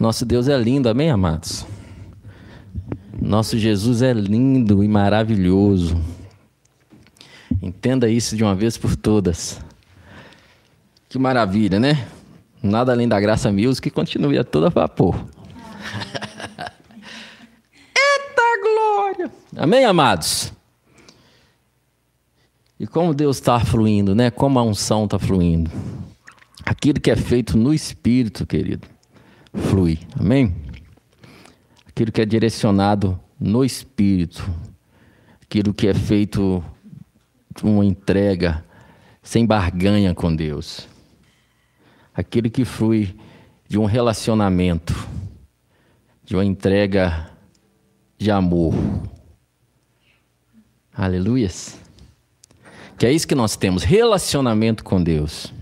Nosso Deus é lindo, amém, amados? Nosso Jesus é lindo e maravilhoso. Entenda isso de uma vez por todas. Que maravilha, né? Nada além da graça music continue a toda vapor. Eita glória! Amém, amados? E como Deus está fluindo, né? Como a unção está fluindo. Aquilo que é feito no Espírito, querido, flui. Amém? Aquilo que é direcionado no Espírito. Aquilo que é feito uma entrega sem barganha com Deus. Aquilo que flui de um relacionamento, de uma entrega de amor. Aleluias. Que é isso que nós temos, relacionamento com Deus.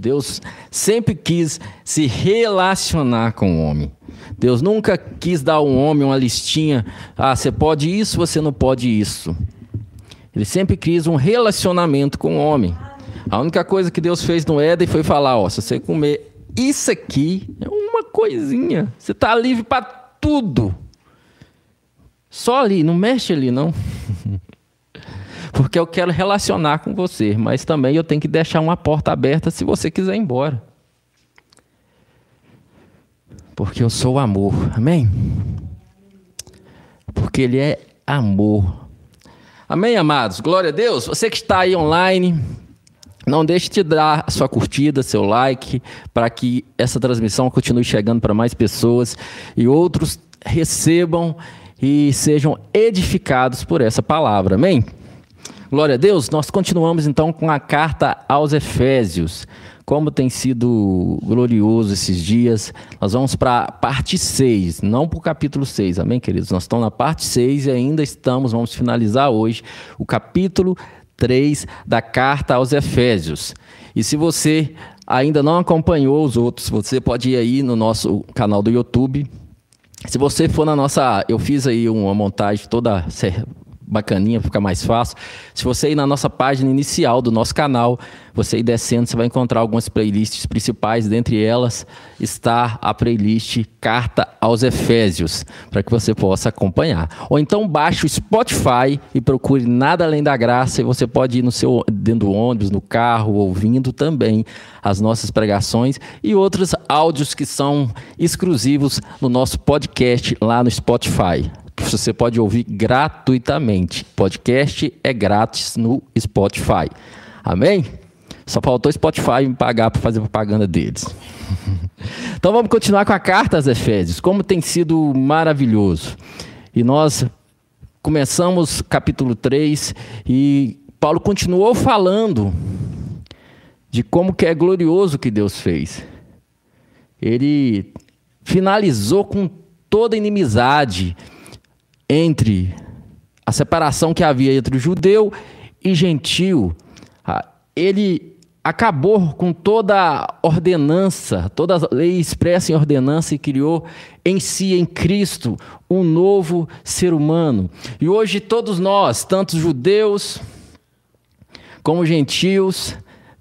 Deus sempre quis se relacionar com o homem. Deus nunca quis dar ao homem uma listinha, ah, você pode isso, você não pode isso. Ele sempre quis um relacionamento com o homem. A única coisa que Deus fez no Éden foi falar, ó, se você comer isso aqui, é uma coisinha, você está livre para tudo. Só ali, não mexe ali não. porque eu quero relacionar com você, mas também eu tenho que deixar uma porta aberta se você quiser ir embora. Porque eu sou amor, amém? Porque Ele é amor. Amém, amados? Glória a Deus. Você que está aí online, não deixe de dar a sua curtida, seu like, para que essa transmissão continue chegando para mais pessoas e outros recebam e sejam edificados por essa palavra. Amém? Glória a Deus, nós continuamos então com a carta aos Efésios. Como tem sido glorioso esses dias, nós vamos para a parte 6, não para o capítulo 6, amém, queridos? Nós estamos na parte 6 e ainda estamos, vamos finalizar hoje, o capítulo 3 da carta aos Efésios. E se você ainda não acompanhou os outros, você pode ir aí no nosso canal do YouTube. Se você for na nossa. Eu fiz aí uma montagem toda bacaninha, fica mais fácil. Se você ir na nossa página inicial do nosso canal, você ir descendo, você vai encontrar algumas playlists principais. Dentre elas está a playlist Carta aos Efésios, para que você possa acompanhar. Ou então baixe o Spotify e procure Nada Além da Graça e você pode ir no seu dentro do ônibus, no carro, ouvindo também as nossas pregações e outros áudios que são exclusivos no nosso podcast lá no Spotify você pode ouvir gratuitamente. Podcast é grátis no Spotify. Amém? Só faltou Spotify me pagar para fazer propaganda deles. então vamos continuar com a carta aos Efésios. Como tem sido maravilhoso. E nós começamos capítulo 3 e Paulo continuou falando de como que é glorioso que Deus fez. Ele finalizou com toda inimizade entre a separação que havia entre judeu e gentil. Ah, ele acabou com toda a ordenança, toda a lei expressa em ordenança e criou em si, em Cristo, um novo ser humano. E hoje todos nós, tanto judeus como gentios,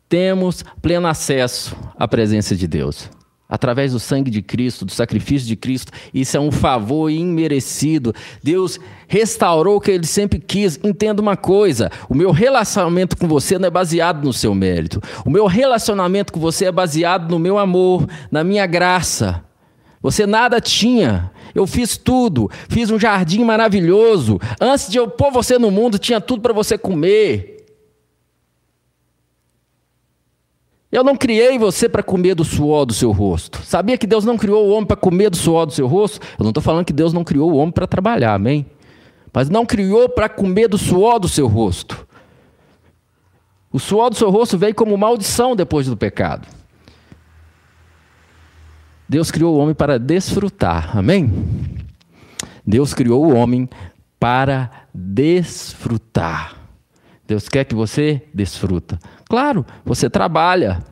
temos pleno acesso à presença de Deus através do sangue de Cristo, do sacrifício de Cristo. Isso é um favor imerecido. Deus restaurou o que ele sempre quis. Entenda uma coisa: o meu relacionamento com você não é baseado no seu mérito. O meu relacionamento com você é baseado no meu amor, na minha graça. Você nada tinha. Eu fiz tudo, fiz um jardim maravilhoso. Antes de eu pôr você no mundo, tinha tudo para você comer. Eu não criei você para comer do suor do seu rosto. Sabia que Deus não criou o homem para comer do suor do seu rosto? Eu não estou falando que Deus não criou o homem para trabalhar, amém? Mas não criou para comer do suor do seu rosto. O suor do seu rosto veio como maldição depois do pecado. Deus criou o homem para desfrutar, amém? Deus criou o homem para desfrutar. Deus quer que você desfruta. Claro, você trabalha,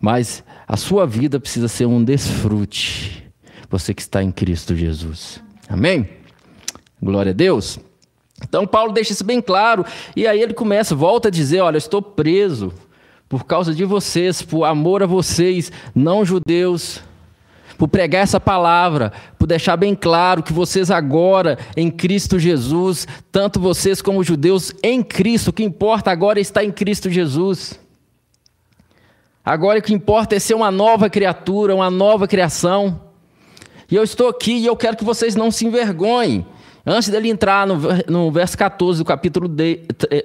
mas a sua vida precisa ser um desfrute. Você que está em Cristo Jesus. Amém? Glória a Deus. Então Paulo deixa isso bem claro e aí ele começa, volta a dizer, olha, estou preso por causa de vocês, por amor a vocês, não judeus, por pregar essa palavra, por deixar bem claro que vocês agora, em Cristo Jesus, tanto vocês como os judeus em Cristo, o que importa agora é estar em Cristo Jesus. Agora o que importa é ser uma nova criatura, uma nova criação. E eu estou aqui e eu quero que vocês não se envergonhem. Antes dele entrar no, no verso 14 do capítulo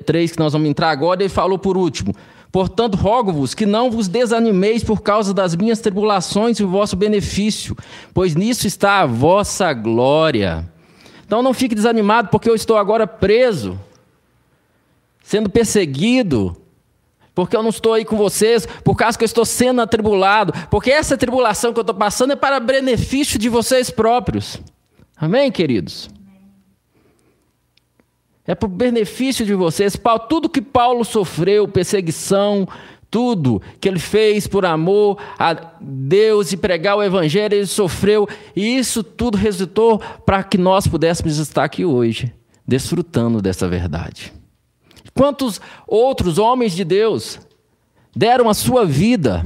3, que nós vamos entrar agora, ele falou por último: Portanto, rogo-vos que não vos desanimeis por causa das minhas tribulações e o vosso benefício, pois nisso está a vossa glória. Então não fique desanimado, porque eu estou agora preso, sendo perseguido, porque eu não estou aí com vocês, por causa que eu estou sendo atribulado, porque essa tribulação que eu estou passando é para benefício de vocês próprios. Amém, queridos? É para o benefício de vocês. Tudo que Paulo sofreu, perseguição, tudo que ele fez por amor a Deus e pregar o Evangelho, ele sofreu, e isso tudo resultou para que nós pudéssemos estar aqui hoje, desfrutando dessa verdade. Quantos outros homens de Deus deram a sua vida?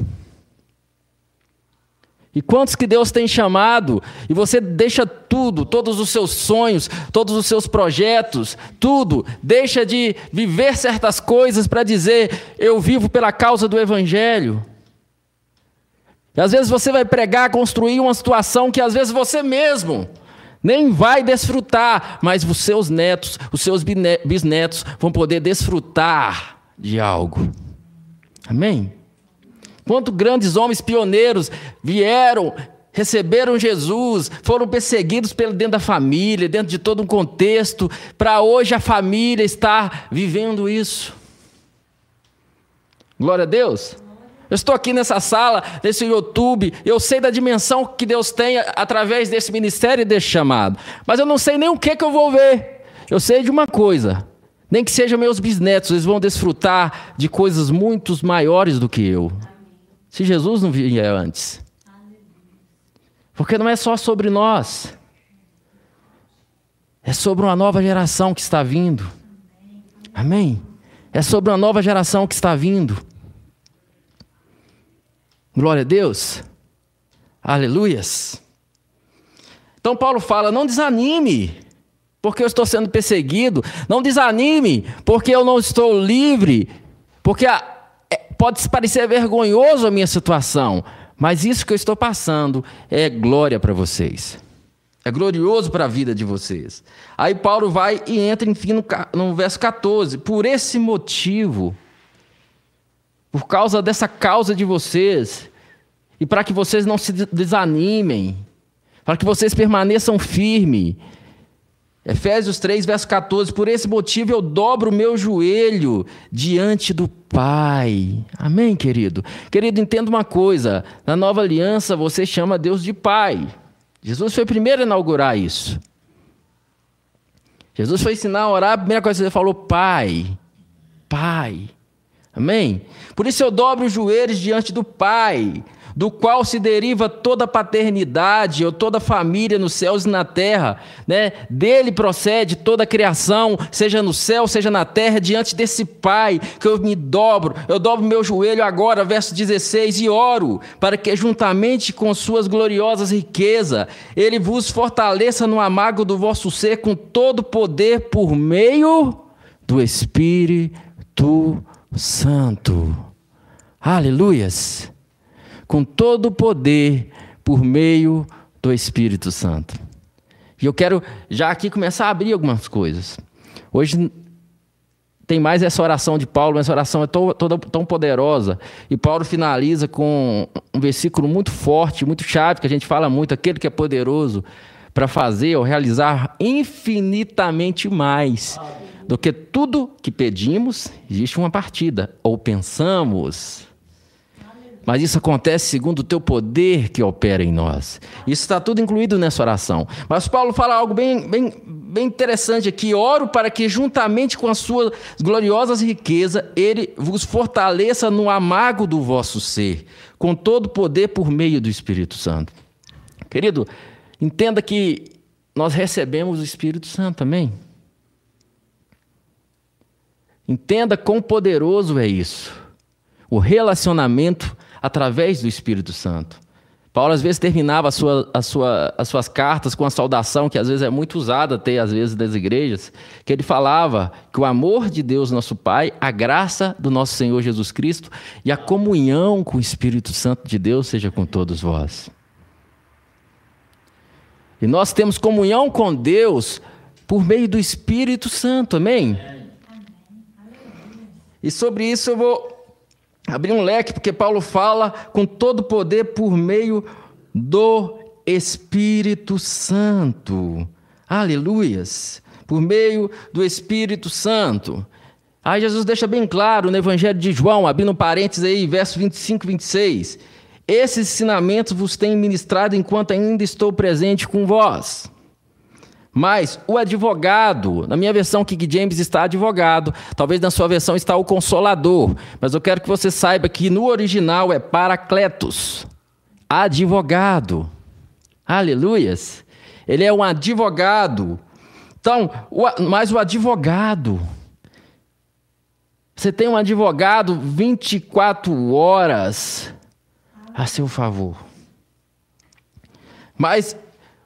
E quantos que Deus tem chamado e você deixa tudo, todos os seus sonhos, todos os seus projetos, tudo, deixa de viver certas coisas para dizer eu vivo pela causa do evangelho. E às vezes você vai pregar, construir uma situação que às vezes você mesmo nem vai desfrutar, mas os seus netos, os seus bisnetos vão poder desfrutar de algo. Amém? Quanto grandes homens pioneiros vieram, receberam Jesus, foram perseguidos pelo dentro da família, dentro de todo um contexto, para hoje a família estar vivendo isso. Glória a Deus. Eu estou aqui nessa sala, nesse YouTube, eu sei da dimensão que Deus tem através desse ministério e desse chamado, mas eu não sei nem o que, que eu vou ver. Eu sei de uma coisa: nem que sejam meus bisnetos, eles vão desfrutar de coisas muito maiores do que eu. Se Jesus não vier antes. Porque não é só sobre nós, é sobre uma nova geração que está vindo. Amém? É sobre uma nova geração que está vindo. Glória a Deus. Aleluias. Então Paulo fala: não desanime, porque eu estou sendo perseguido. Não desanime, porque eu não estou livre. Porque a, pode parecer vergonhoso a minha situação, mas isso que eu estou passando é glória para vocês. É glorioso para a vida de vocês. Aí Paulo vai e entra, enfim, no, no verso 14. Por esse motivo por causa dessa causa de vocês, e para que vocês não se desanimem, para que vocês permaneçam firmes. Efésios 3, verso 14: Por esse motivo eu dobro o meu joelho diante do Pai. Amém, querido? Querido, entenda uma coisa: na nova aliança você chama Deus de Pai. Jesus foi o primeiro a inaugurar isso. Jesus foi ensinar a orar, a primeira coisa que ele falou: Pai, Pai. Amém? Por isso eu dobro os joelhos diante do Pai, do qual se deriva toda paternidade ou toda família nos céus e na terra, né? Dele procede toda a criação, seja no céu, seja na terra, diante desse Pai que eu me dobro, eu dobro meu joelho agora, verso 16, e oro para que juntamente com suas gloriosas riquezas, ele vos fortaleça no amago do vosso ser com todo poder por meio do Espírito Santo. Aleluias! Com todo o poder por meio do Espírito Santo. E eu quero já aqui começar a abrir algumas coisas. Hoje tem mais essa oração de Paulo, essa oração é toda, tão poderosa. E Paulo finaliza com um versículo muito forte, muito chave, que a gente fala muito: aquele que é poderoso para fazer ou realizar infinitamente mais do que tudo que pedimos, existe uma partida, ou pensamos. Mas isso acontece segundo o teu poder que opera em nós. Isso está tudo incluído nessa oração. Mas Paulo fala algo bem, bem, bem interessante aqui. Oro para que, juntamente com as suas gloriosas riquezas, ele vos fortaleça no amago do vosso ser, com todo poder por meio do Espírito Santo. Querido, entenda que nós recebemos o Espírito Santo, amém? Entenda quão poderoso é isso. O relacionamento através do Espírito Santo. Paulo às vezes terminava a sua, a sua, as suas cartas com a saudação, que às vezes é muito usada até às vezes das igrejas, que ele falava que o amor de Deus, nosso Pai, a graça do nosso Senhor Jesus Cristo e a comunhão com o Espírito Santo de Deus seja com todos vós. E nós temos comunhão com Deus por meio do Espírito Santo, amém? E sobre isso eu vou abrir um leque, porque Paulo fala com todo poder por meio do Espírito Santo. Aleluias! Por meio do Espírito Santo. Aí Jesus deixa bem claro no Evangelho de João, abrindo parênteses aí, verso 25 e 26. Esses ensinamentos vos tenho ministrado enquanto ainda estou presente com vós. Mas o advogado, na minha versão King James está advogado, talvez na sua versão está o consolador, mas eu quero que você saiba que no original é paracletos, advogado. Aleluias. Ele é um advogado. Então, o, mas o advogado, você tem um advogado 24 horas a seu favor. Mas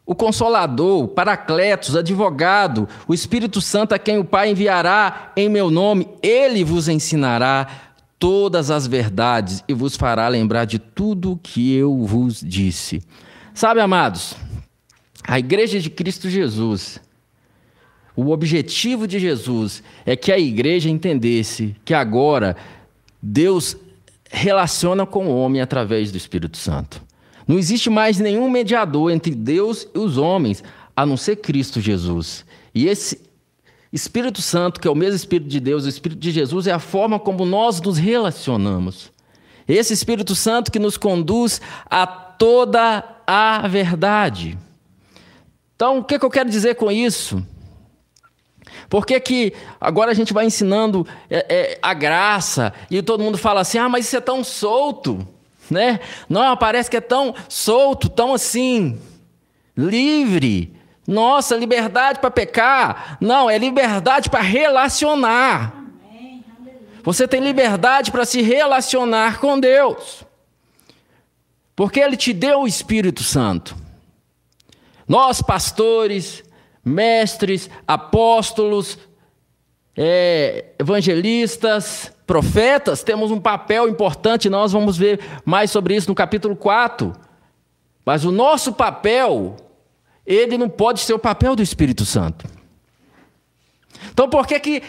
o Consolador, o Paracletos, advogado, o Espírito Santo a quem o Pai enviará em meu nome, ele vos ensinará todas as verdades e vos fará lembrar de tudo o que eu vos disse. Sabe, amados, a igreja de Cristo Jesus, o objetivo de Jesus é que a igreja entendesse que agora Deus relaciona com o homem através do Espírito Santo. Não existe mais nenhum mediador entre Deus e os homens, a não ser Cristo Jesus. E esse Espírito Santo, que é o mesmo Espírito de Deus, o Espírito de Jesus, é a forma como nós nos relacionamos. Esse Espírito Santo que nos conduz a toda a verdade. Então, o que, é que eu quero dizer com isso? Por que, que agora a gente vai ensinando é, é, a graça e todo mundo fala assim: ah, mas isso é tão solto né? Não, parece que é tão solto, tão assim, livre. Nossa, liberdade para pecar. Não, é liberdade para relacionar. Você tem liberdade para se relacionar com Deus. Porque Ele te deu o Espírito Santo. Nós, pastores, mestres, apóstolos, é, evangelistas, profetas, temos um papel importante, nós vamos ver mais sobre isso no capítulo 4. Mas o nosso papel, ele não pode ser o papel do Espírito Santo. Então, por que que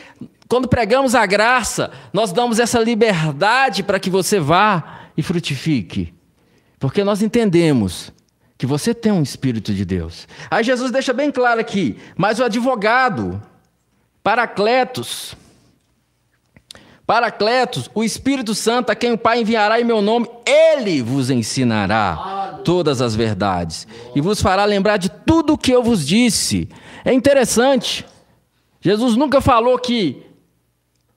quando pregamos a graça, nós damos essa liberdade para que você vá e frutifique? Porque nós entendemos que você tem um Espírito de Deus. Aí Jesus deixa bem claro aqui, mas o advogado, Paracletos. Paracletos, o Espírito Santo, a quem o Pai enviará em meu nome, ele vos ensinará todas as verdades e vos fará lembrar de tudo o que eu vos disse. É interessante, Jesus nunca falou que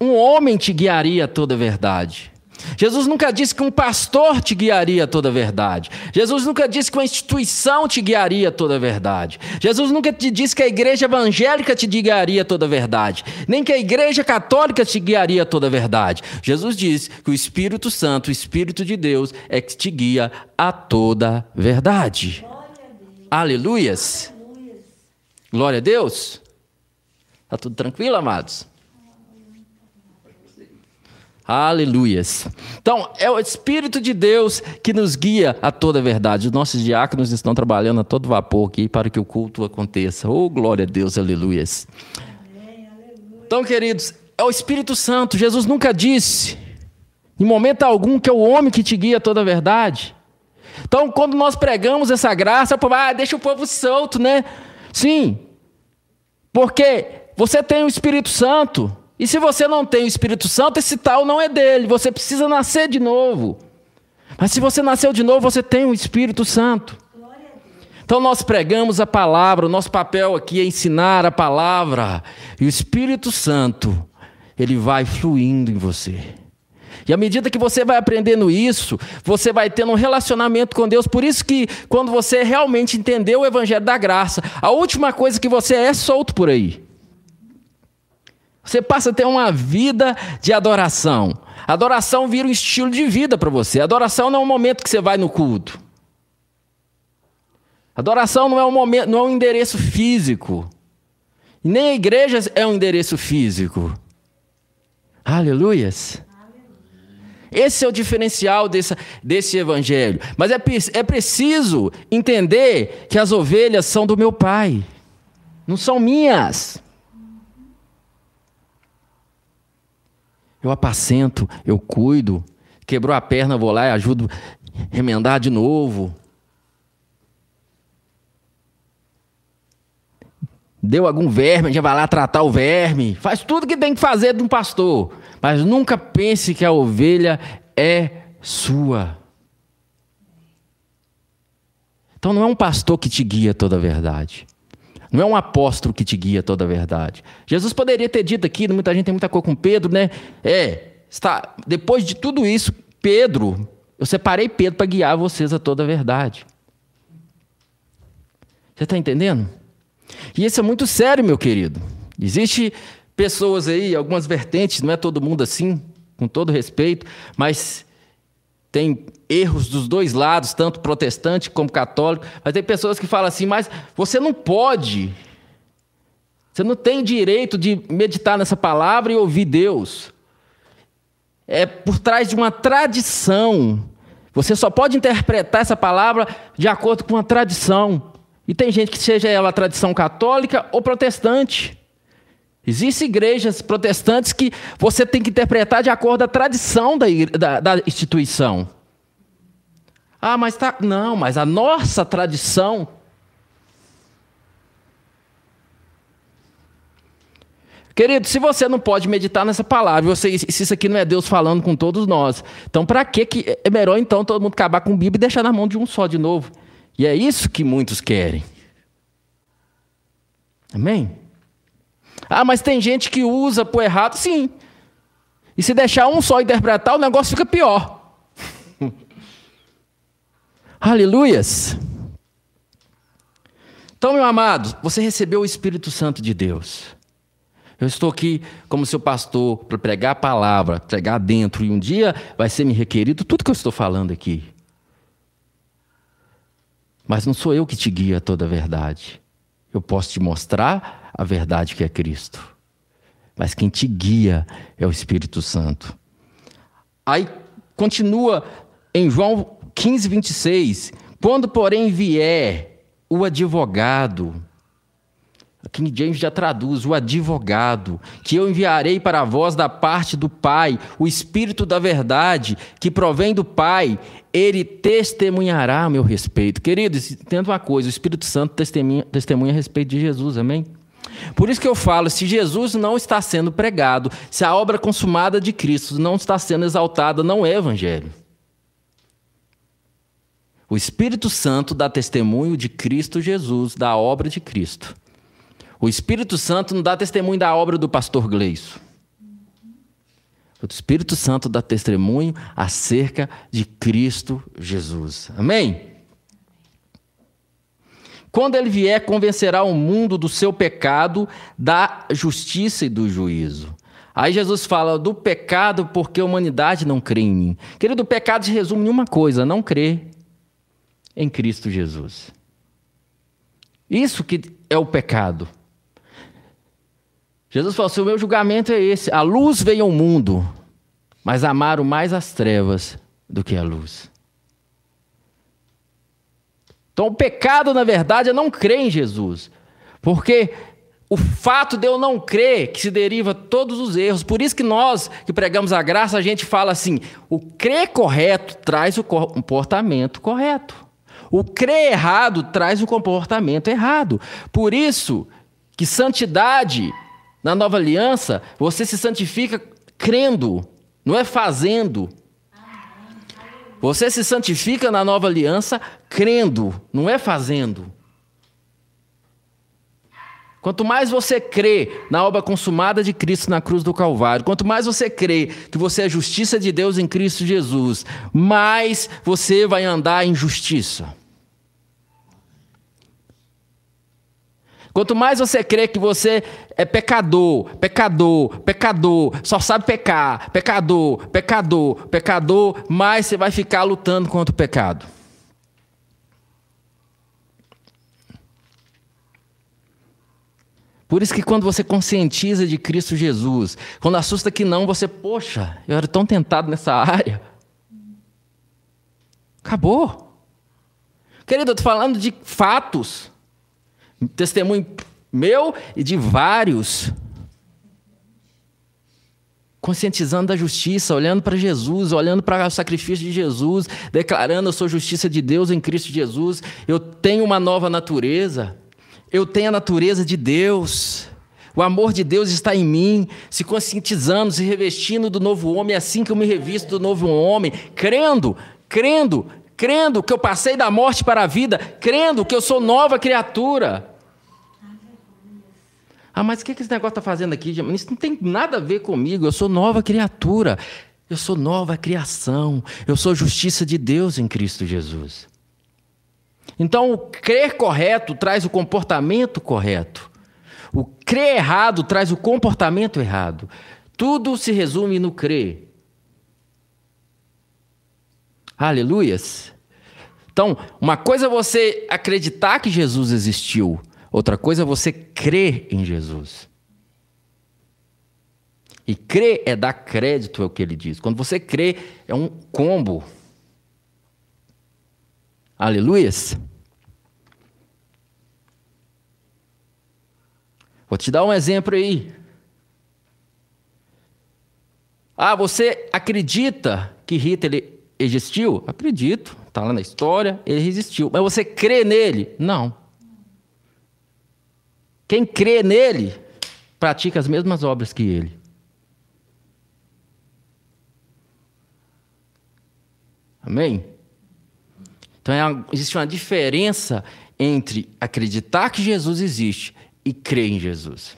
um homem te guiaria toda a verdade. Jesus nunca disse que um pastor te guiaria toda a verdade. Jesus nunca disse que uma instituição te guiaria toda a verdade. Jesus nunca te disse que a igreja evangélica te guiaria toda a verdade. Nem que a igreja católica te guiaria toda a verdade. Jesus disse que o Espírito Santo, o Espírito de Deus, é que te guia a toda a verdade. Aleluias. Glória a Deus. Está tudo tranquilo, amados? Aleluias. Então, é o Espírito de Deus que nos guia a toda a verdade. Os nossos diáconos estão trabalhando a todo vapor aqui para que o culto aconteça. Oh, glória a Deus, aleluias. Então, queridos, é o Espírito Santo. Jesus nunca disse, em momento algum, que é o homem que te guia a toda a verdade. Então, quando nós pregamos essa graça, ah, deixa o povo solto, né? Sim, porque você tem o Espírito Santo. E se você não tem o Espírito Santo, esse tal não é dele. Você precisa nascer de novo. Mas se você nasceu de novo, você tem o Espírito Santo. Então nós pregamos a palavra, o nosso papel aqui é ensinar a palavra. E o Espírito Santo, ele vai fluindo em você. E à medida que você vai aprendendo isso, você vai tendo um relacionamento com Deus. Por isso que quando você realmente entendeu o evangelho da graça, a última coisa que você é, é solto por aí. Você passa a ter uma vida de adoração. Adoração vira um estilo de vida para você. Adoração não é um momento que você vai no culto. Adoração não é um momento, não é um endereço físico. Nem a igreja é um endereço físico. Aleluias. Esse é o diferencial desse, desse evangelho. Mas é, é preciso entender que as ovelhas são do meu pai, não são minhas. Eu apacento, eu cuido. Quebrou a perna, vou lá e ajudo a remendar de novo. Deu algum verme, a gente vai lá tratar o verme. Faz tudo que tem que fazer de um pastor. Mas nunca pense que a ovelha é sua. Então não é um pastor que te guia toda a verdade. Não é um apóstolo que te guia toda a verdade. Jesus poderia ter dito aqui, muita gente tem muita coisa com Pedro, né? É, está, depois de tudo isso, Pedro, eu separei Pedro para guiar vocês a toda a verdade. Você está entendendo? E isso é muito sério, meu querido. Existe pessoas aí, algumas vertentes, não é todo mundo assim, com todo respeito, mas tem erros dos dois lados, tanto protestante como católico. Mas tem pessoas que falam assim, mas você não pode. Você não tem direito de meditar nessa palavra e ouvir Deus. É por trás de uma tradição. Você só pode interpretar essa palavra de acordo com uma tradição. E tem gente que seja ela tradição católica ou protestante. Existem igrejas protestantes que você tem que interpretar de acordo com a tradição da, da, da instituição. Ah, mas tá. Não, mas a nossa tradição. Querido, se você não pode meditar nessa palavra, você, se isso aqui não é Deus falando com todos nós, então para que é melhor então todo mundo acabar com o Bíblia e deixar na mão de um só de novo? E é isso que muitos querem. Amém? Ah, mas tem gente que usa por errado, sim. E se deixar um só interpretar, o negócio fica pior. Aleluias. Então, meu amado, você recebeu o Espírito Santo de Deus. Eu estou aqui como seu pastor para pregar a palavra, pregar dentro, e um dia vai ser me requerido tudo que eu estou falando aqui. Mas não sou eu que te guia toda a verdade. Eu posso te mostrar a verdade que é Cristo. Mas quem te guia é o Espírito Santo. Aí continua em João 15, 26. Quando, porém, vier o advogado, King James já traduz, o advogado, que eu enviarei para vós da parte do Pai, o Espírito da verdade, que provém do Pai, ele testemunhará a meu respeito. Queridos, entenda uma coisa: o Espírito Santo testemunha, testemunha a respeito de Jesus, amém? Por isso que eu falo: se Jesus não está sendo pregado, se a obra consumada de Cristo não está sendo exaltada, não é evangelho. O Espírito Santo dá testemunho de Cristo Jesus, da obra de Cristo. O Espírito Santo não dá testemunho da obra do pastor Gleison. O Espírito Santo dá testemunho acerca de Cristo Jesus. Amém? Quando ele vier, convencerá o mundo do seu pecado, da justiça e do juízo. Aí Jesus fala do pecado porque a humanidade não crê em mim. Querido, o pecado se resume em uma coisa: não crer em Cristo Jesus. Isso que é o pecado. Jesus falou assim: o meu julgamento é esse. A luz veio ao mundo, mas amaram mais as trevas do que a luz. Então, o pecado, na verdade, é não crer em Jesus. Porque o fato de eu não crer que se deriva todos os erros. Por isso que nós que pregamos a graça, a gente fala assim: o crer correto traz o comportamento correto. O crer errado traz o comportamento errado. Por isso que santidade na nova aliança, você se santifica crendo, não é fazendo. Você se santifica na nova aliança crendo, não é fazendo. Quanto mais você crê na obra consumada de Cristo na cruz do Calvário, quanto mais você crê que você é justiça de Deus em Cristo Jesus, mais você vai andar em justiça. Quanto mais você crê que você é pecador, pecador, pecador, só sabe pecar, pecador, pecador, pecador, mais você vai ficar lutando contra o pecado. Por isso que quando você conscientiza de Cristo Jesus, quando assusta que não, você, poxa, eu era tão tentado nessa área. Acabou. Querido, eu estou falando de fatos. Testemunho meu e de vários. Conscientizando da justiça, olhando para Jesus, olhando para o sacrifício de Jesus, declarando: Eu sou justiça de Deus em Cristo Jesus, eu tenho uma nova natureza, eu tenho a natureza de Deus. O amor de Deus está em mim, se conscientizando, se revestindo do novo homem, assim que eu me revisto do novo homem, crendo, crendo, crendo que eu passei da morte para a vida, crendo que eu sou nova criatura. Ah, mas o que esse negócio está fazendo aqui? Isso não tem nada a ver comigo, eu sou nova criatura, eu sou nova criação, eu sou justiça de Deus em Cristo Jesus. Então, o crer correto traz o comportamento correto. O crer errado traz o comportamento errado. Tudo se resume no crer. Aleluias. Então, uma coisa é você acreditar que Jesus existiu, outra coisa é você crer em Jesus. E crer é dar crédito ao que ele diz. Quando você crê, é um combo. Aleluias. Vou te dar um exemplo aí. Ah, você acredita que Hitler existiu? Acredito, está lá na história, ele existiu. Mas você crê nele? Não. Quem crê nele pratica as mesmas obras que ele. Amém? Então é existe uma diferença entre acreditar que Jesus existe e crer em Jesus.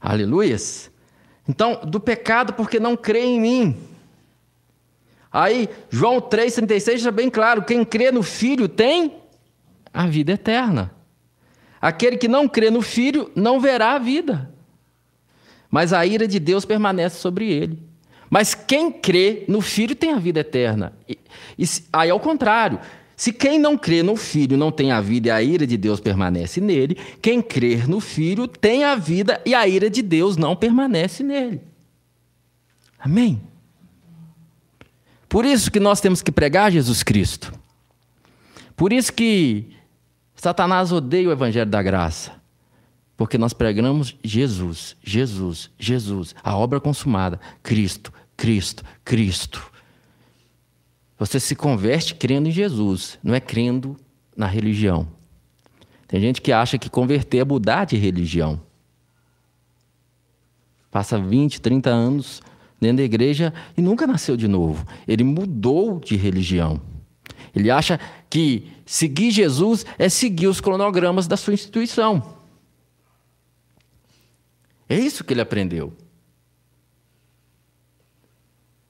Aleluias? Então, do pecado porque não crê em mim. Aí, João 3,36 está bem claro: quem crê no Filho tem a vida eterna. Aquele que não crê no Filho não verá a vida, mas a ira de Deus permanece sobre ele. Mas quem crê no Filho tem a vida eterna. E, e, aí, ao contrário, se quem não crê no Filho não tem a vida e a ira de Deus permanece nele, quem crer no Filho tem a vida e a ira de Deus não permanece nele. Amém? Por isso que nós temos que pregar Jesus Cristo. Por isso que Satanás odeia o Evangelho da Graça. Porque nós pregamos Jesus, Jesus, Jesus, a obra consumada, Cristo, Cristo, Cristo. Você se converte crendo em Jesus, não é crendo na religião. Tem gente que acha que converter é mudar de religião. Passa 20, 30 anos dentro da igreja e nunca nasceu de novo. Ele mudou de religião. Ele acha que seguir Jesus é seguir os cronogramas da sua instituição. É isso que ele aprendeu.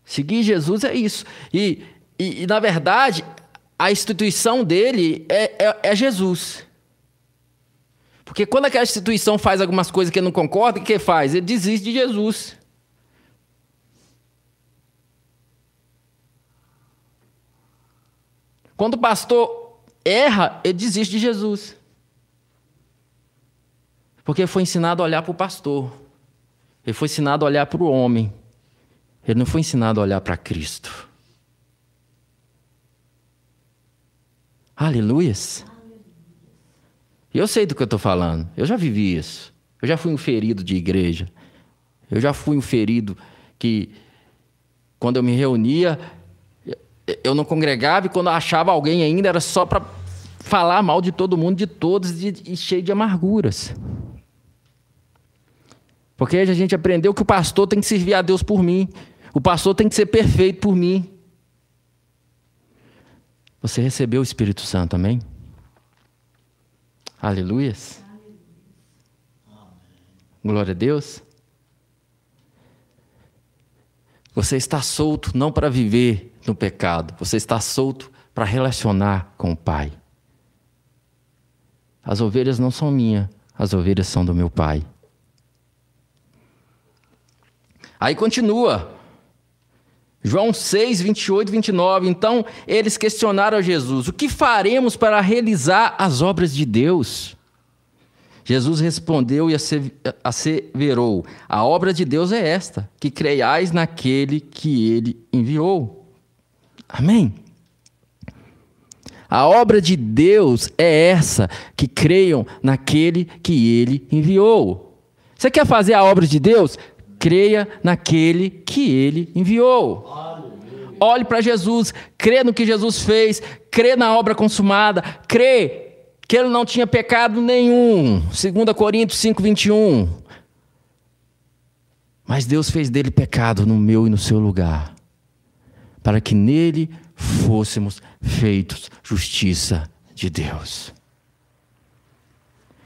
Seguir Jesus é isso. E, e, e na verdade, a instituição dele é, é, é, Jesus. Porque quando aquela instituição faz algumas coisas que ele não concorda, o que ele faz? Ele desiste de Jesus. Quando o pastor erra, ele desiste de Jesus. Porque foi ensinado a olhar para o pastor. Ele foi ensinado a olhar para o homem. Ele não foi ensinado a olhar para Cristo. Aleluias. Eu sei do que eu estou falando. Eu já vivi isso. Eu já fui um ferido de igreja. Eu já fui um ferido que, quando eu me reunia, eu não congregava e quando achava alguém ainda era só para falar mal de todo mundo, de todos e cheio de amarguras. Porque a gente aprendeu que o pastor tem que servir a Deus por mim. O pastor tem que ser perfeito por mim. Você recebeu o Espírito Santo, amém? Aleluias. Glória a Deus. Você está solto não para viver no pecado, você está solto para relacionar com o Pai. As ovelhas não são minhas, as ovelhas são do meu Pai. Aí continua. João 6, 28 e 29. Então eles questionaram a Jesus: O que faremos para realizar as obras de Deus? Jesus respondeu e asseverou: A obra de Deus é esta, que creiais naquele que ele enviou. Amém. A obra de Deus é essa, que creiam naquele que ele enviou. Você quer fazer a obra de Deus? Creia naquele que ele enviou. Olhe para Jesus, crê no que Jesus fez, crê na obra consumada, crê que ele não tinha pecado nenhum. 2 Coríntios 5, 21. Mas Deus fez dele pecado no meu e no seu lugar, para que nele fôssemos feitos justiça de Deus.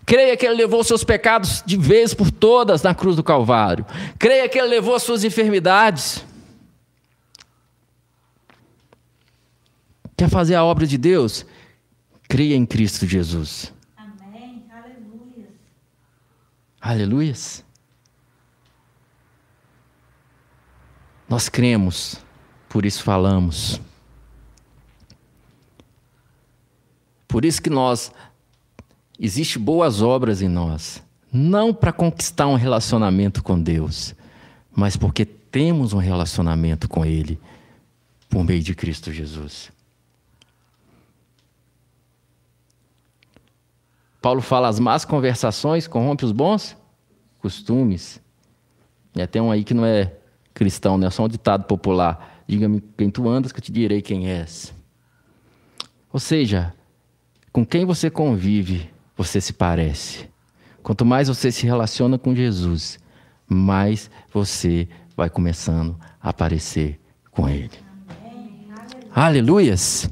Creia que Ele levou seus pecados de vez por todas na cruz do Calvário. Creia que Ele levou as suas enfermidades. Quer fazer a obra de Deus? Creia em Cristo Jesus. Amém. Aleluia. Aleluias. Nós cremos, por isso falamos. Por isso que nós existe boas obras em nós, não para conquistar um relacionamento com Deus, mas porque temos um relacionamento com ele por meio de Cristo Jesus. Paulo fala: as más conversações corrompem os bons costumes. E até um aí que não é cristão, né? É só um ditado popular. Diga-me quem tu andas, que eu te direi quem és. Ou seja, com quem você convive, você se parece. Quanto mais você se relaciona com Jesus, mais você vai começando a parecer com Ele. Aleluias!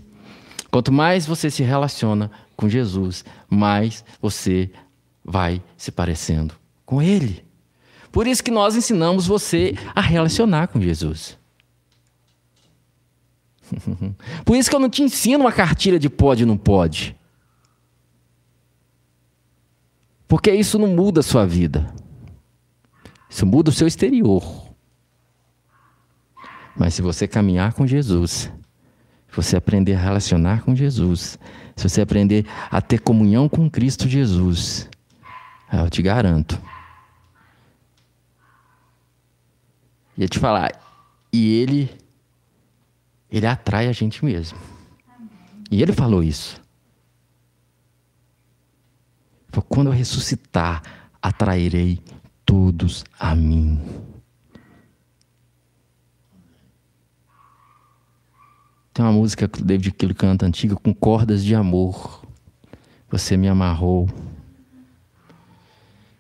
Quanto mais você se relaciona com Jesus, mais você vai se parecendo com Ele. Por isso que nós ensinamos você a relacionar com Jesus. Por isso que eu não te ensino uma cartilha de pode e não pode. Porque isso não muda a sua vida. Isso muda o seu exterior. Mas se você caminhar com Jesus, se você aprender a relacionar com Jesus, se você aprender a ter comunhão com Cristo Jesus, eu te garanto. Ia te falar, e ele ele atrai a gente mesmo. E ele falou isso. Quando eu ressuscitar, atrairei todos a mim. Tem uma música que o David Killy canta antiga com cordas de amor. Você me amarrou.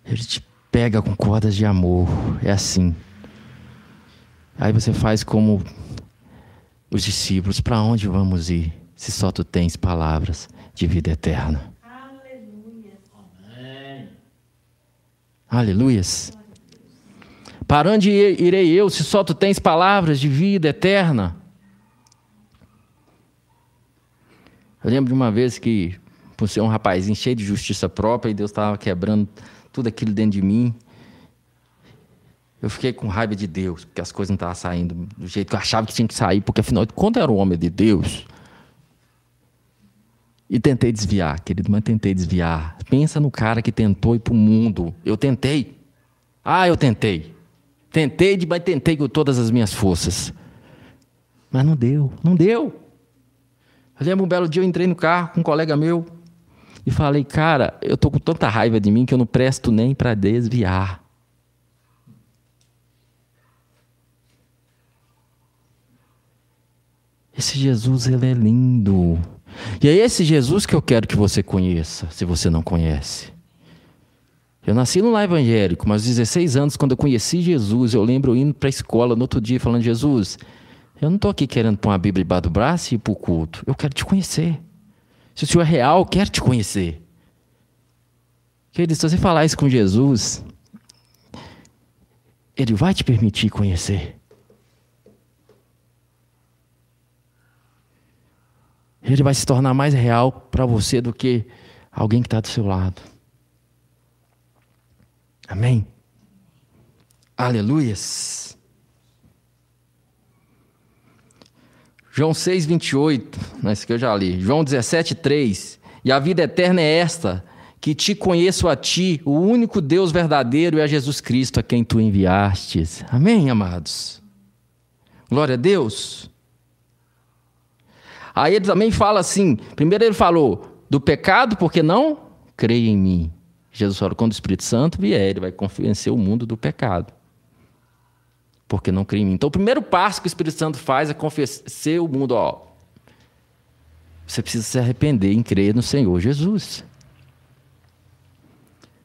Ele te pega com cordas de amor. É assim. Aí você faz como os discípulos: para onde vamos ir se só tu tens palavras de vida eterna? Aleluias. Para onde irei eu se só tu tens palavras de vida eterna? Eu lembro de uma vez que, por ser um rapazinho cheio de justiça própria, e Deus estava quebrando tudo aquilo dentro de mim. Eu fiquei com raiva de Deus, porque as coisas não estavam saindo do jeito que eu achava que tinha que sair, porque afinal de contas era o homem de Deus. E tentei desviar, querido, mas tentei desviar. Pensa no cara que tentou ir para o mundo. Eu tentei. Ah, eu tentei. Tentei, mas tentei com todas as minhas forças. Mas não deu, não deu. Eu lembro um belo dia eu entrei no carro com um colega meu e falei, cara, eu tô com tanta raiva de mim que eu não presto nem para desviar. Esse Jesus, ele é lindo. E é esse Jesus que eu quero que você conheça, se você não conhece. Eu nasci no lar evangélico, mas aos 16 anos, quando eu conheci Jesus, eu lembro indo para a escola no outro dia falando: Jesus, eu não estou aqui querendo pôr uma Bíblia debaixo do braço e ir para o culto. Eu quero te conhecer. Se o Senhor é real, eu quero te conhecer. Querido, se você falar isso com Jesus, Ele vai te permitir conhecer. Ele vai se tornar mais real para você do que alguém que está do seu lado. Amém? Aleluias. João 6, 28, isso que eu já li. João 17, 3. E a vida eterna é esta, que te conheço a ti, o único Deus verdadeiro, e a Jesus Cristo a quem tu enviastes. Amém, amados? Glória a Deus. Aí ele também fala assim: primeiro ele falou do pecado, porque não creia em mim. Jesus falou: quando o Espírito Santo vier, ele vai convencer o mundo do pecado. Porque não crê em mim. Então, o primeiro passo que o Espírito Santo faz é convencer o mundo: ó, você precisa se arrepender em crer no Senhor Jesus.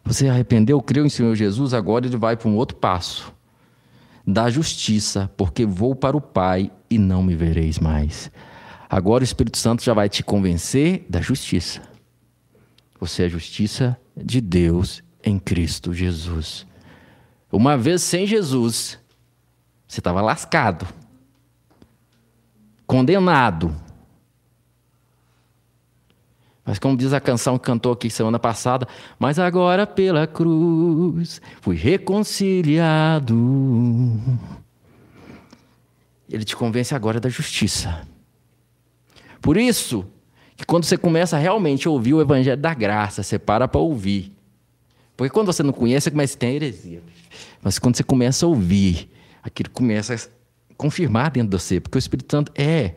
Você arrependeu, creu em Senhor Jesus, agora ele vai para um outro passo. Da justiça, porque vou para o Pai e não me vereis mais. Agora o Espírito Santo já vai te convencer da justiça. Você é a justiça de Deus em Cristo Jesus. Uma vez sem Jesus, você estava lascado, condenado, mas como diz a canção que cantou aqui semana passada, mas agora pela cruz fui reconciliado. Ele te convence agora da justiça. Por isso, que quando você começa realmente a ouvir o evangelho da graça, você para para ouvir. Porque quando você não conhece, você começa a ter heresia. Mas quando você começa a ouvir, aquilo começa a confirmar dentro de você, porque o Espírito Santo é.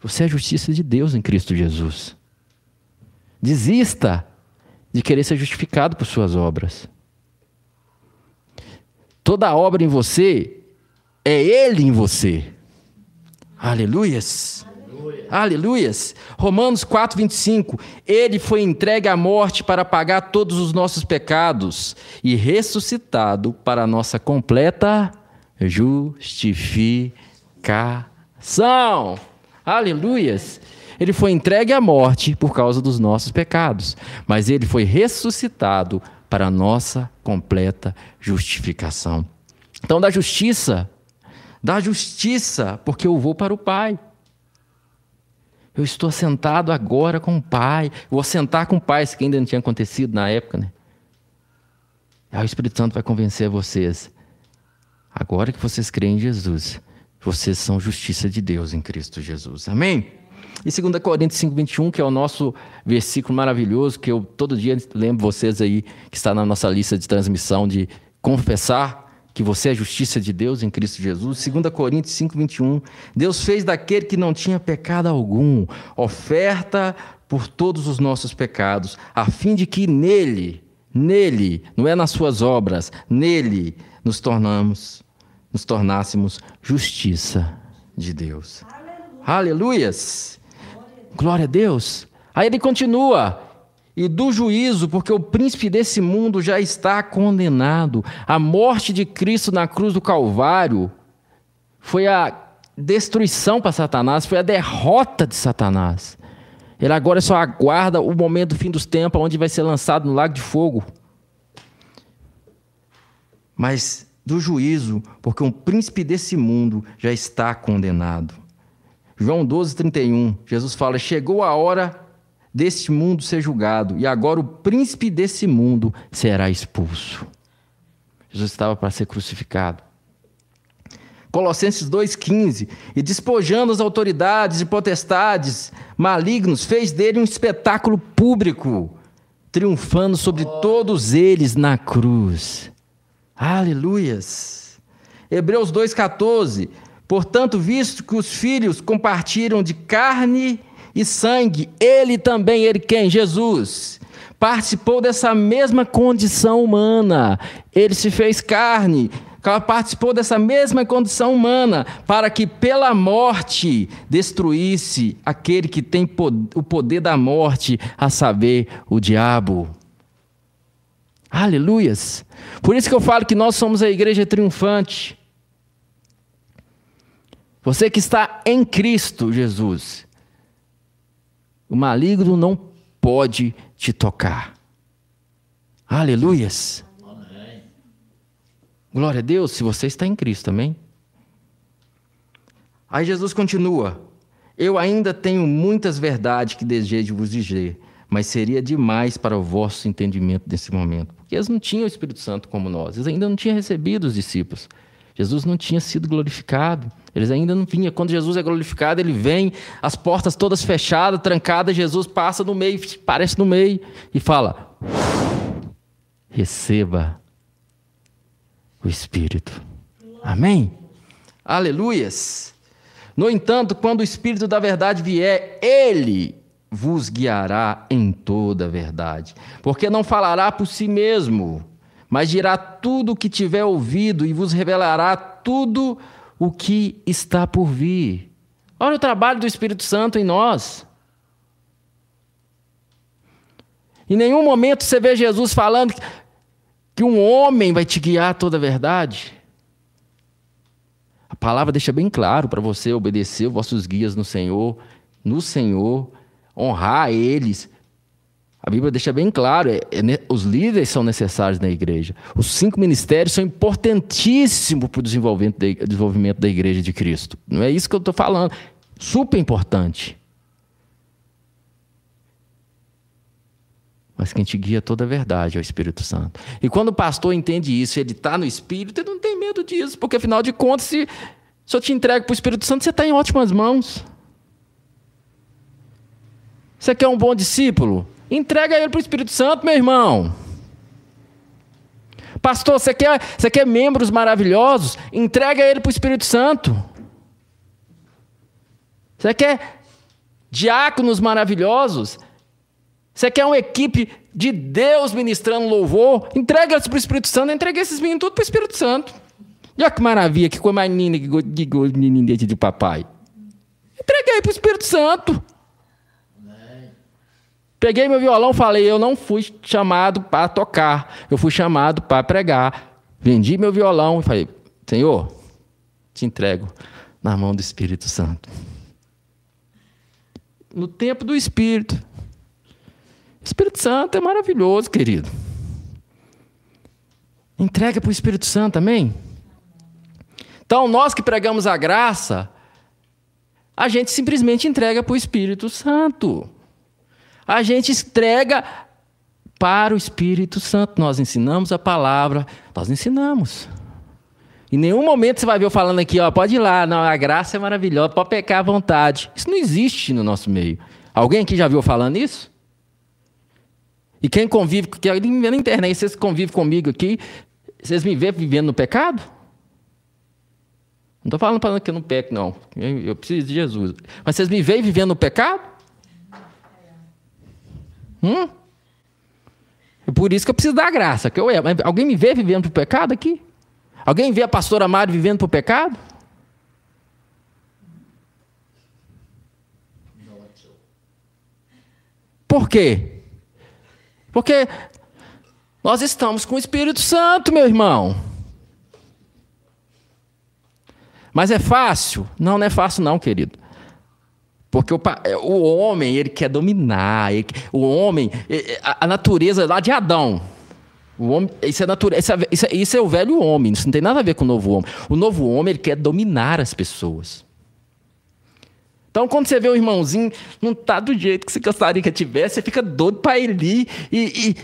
Você é a justiça de Deus em Cristo Jesus. Desista de querer ser justificado por suas obras. Toda obra em você é Ele em você. Aleluias. Aleluia. Aleluias. Romanos 4, 25. Ele foi entregue à morte para pagar todos os nossos pecados e ressuscitado para a nossa completa justificação. Aleluias. Ele foi entregue à morte por causa dos nossos pecados, mas ele foi ressuscitado para a nossa completa justificação. Então, da justiça, da justiça, porque eu vou para o Pai. Eu estou sentado agora com o Pai. Vou sentar com o Pai, isso que ainda não tinha acontecido na época, né? Aí o Espírito Santo vai convencer vocês. Agora que vocês creem em Jesus, vocês são justiça de Deus em Cristo Jesus. Amém? E 2 Coríntios 5, 21, que é o nosso versículo maravilhoso, que eu todo dia lembro vocês aí, que está na nossa lista de transmissão, de confessar que você é a justiça de Deus em Cristo Jesus. 2 Coríntios 5, 21. Deus fez daquele que não tinha pecado algum, oferta por todos os nossos pecados, a fim de que nele, nele, não é nas suas obras, nele nos tornamos, nos tornássemos justiça de Deus. Aleluias! Glória a Deus. Aí ele continua. E do juízo, porque o príncipe desse mundo já está condenado. A morte de Cristo na cruz do Calvário foi a destruição para Satanás, foi a derrota de Satanás. Ele agora só aguarda o momento do fim dos tempos, onde vai ser lançado no lago de fogo. Mas do juízo, porque um príncipe desse mundo já está condenado. João 12, 31, Jesus fala: Chegou a hora deste mundo ser julgado, e agora o príncipe desse mundo será expulso. Jesus estava para ser crucificado. Colossenses 2,15: E despojando as autoridades e potestades malignos, fez dele um espetáculo público, triunfando sobre todos eles na cruz. Aleluias. Hebreus 2,14: Portanto, visto que os filhos compartilham de carne e sangue, ele também, ele quem? Jesus, participou dessa mesma condição humana. Ele se fez carne, participou dessa mesma condição humana, para que pela morte destruísse aquele que tem o poder da morte, a saber, o diabo. Aleluias! Por isso que eu falo que nós somos a igreja triunfante. Você que está em Cristo Jesus, o maligno não pode te tocar. Aleluias. Amém. Glória a Deus, se você está em Cristo, amém? Aí Jesus continua: Eu ainda tenho muitas verdades que desejo vos dizer, mas seria demais para o vosso entendimento nesse momento. Porque eles não tinham o Espírito Santo como nós, eles ainda não tinham recebido os discípulos. Jesus não tinha sido glorificado. Eles ainda não vinham. Quando Jesus é glorificado, ele vem, as portas todas fechadas, trancadas, Jesus passa no meio, parece no meio e fala: receba o Espírito. Amém? Aleluias. No entanto, quando o Espírito da verdade vier, ele vos guiará em toda a verdade, porque não falará por si mesmo, mas dirá tudo o que tiver ouvido e vos revelará tudo o que está por vir. Olha o trabalho do Espírito Santo em nós. Em nenhum momento você vê Jesus falando que um homem vai te guiar a toda a verdade. A palavra deixa bem claro para você obedecer os vossos guias no Senhor, no Senhor, honrar eles. A Bíblia deixa bem claro, é, é, os líderes são necessários na igreja. Os cinco ministérios são importantíssimos para o desenvolvimento, de, desenvolvimento da igreja de Cristo. Não é isso que eu estou falando. Super importante. Mas quem te guia toda a verdade é o Espírito Santo. E quando o pastor entende isso, ele está no Espírito, ele não tem medo disso, porque afinal de contas, se, se eu te entrego para o Espírito Santo, você está em ótimas mãos. Você quer um bom discípulo? Entrega ele para o Espírito Santo, meu irmão. Pastor, você quer, você quer membros maravilhosos? Entrega ele para o Espírito Santo. Você quer diáconos maravilhosos? Você quer uma equipe de Deus ministrando louvor? Entrega isso para o Espírito Santo. Entrega esses meninos tudo para o Espírito Santo. Olha que maravilha, que coisa mais linda que de papai. Entrega aí para o Espírito Santo. Peguei meu violão, falei, eu não fui chamado para tocar, eu fui chamado para pregar. Vendi meu violão e falei, Senhor, te entrego na mão do Espírito Santo. No tempo do Espírito. O Espírito Santo é maravilhoso, querido. Entrega para o Espírito Santo, amém? Então, nós que pregamos a graça, a gente simplesmente entrega para o Espírito Santo. A gente entrega para o Espírito Santo. Nós ensinamos a palavra, nós ensinamos. Em nenhum momento você vai ver eu falando aqui, ó, pode ir lá, não, a graça é maravilhosa, pode pecar à vontade. Isso não existe no nosso meio. Alguém aqui já viu falando isso? E quem convive, que na internet, vocês convivem comigo aqui, vocês me vêem vivendo no pecado? Não estou falando para que eu não peco, não. Eu preciso de Jesus. Mas vocês me veem vivendo no pecado? Hum? É por isso que eu preciso da graça. Que eu, alguém me vê vivendo para o pecado aqui? Alguém vê a pastora Mário vivendo para o pecado? Por quê? Porque nós estamos com o Espírito Santo, meu irmão. Mas é fácil? Não, não é fácil, não, querido. Porque o, é, o homem, ele quer dominar. Ele, o homem, a, a, natureza lá de Adão. O homem, isso, é natura, isso, é, isso, é, isso é o velho homem, isso não tem nada a ver com o novo homem. O novo homem, ele quer dominar as pessoas. Então, quando você vê o irmãozinho, não está do jeito que você gostaria que tivesse, você fica doido para ir e, e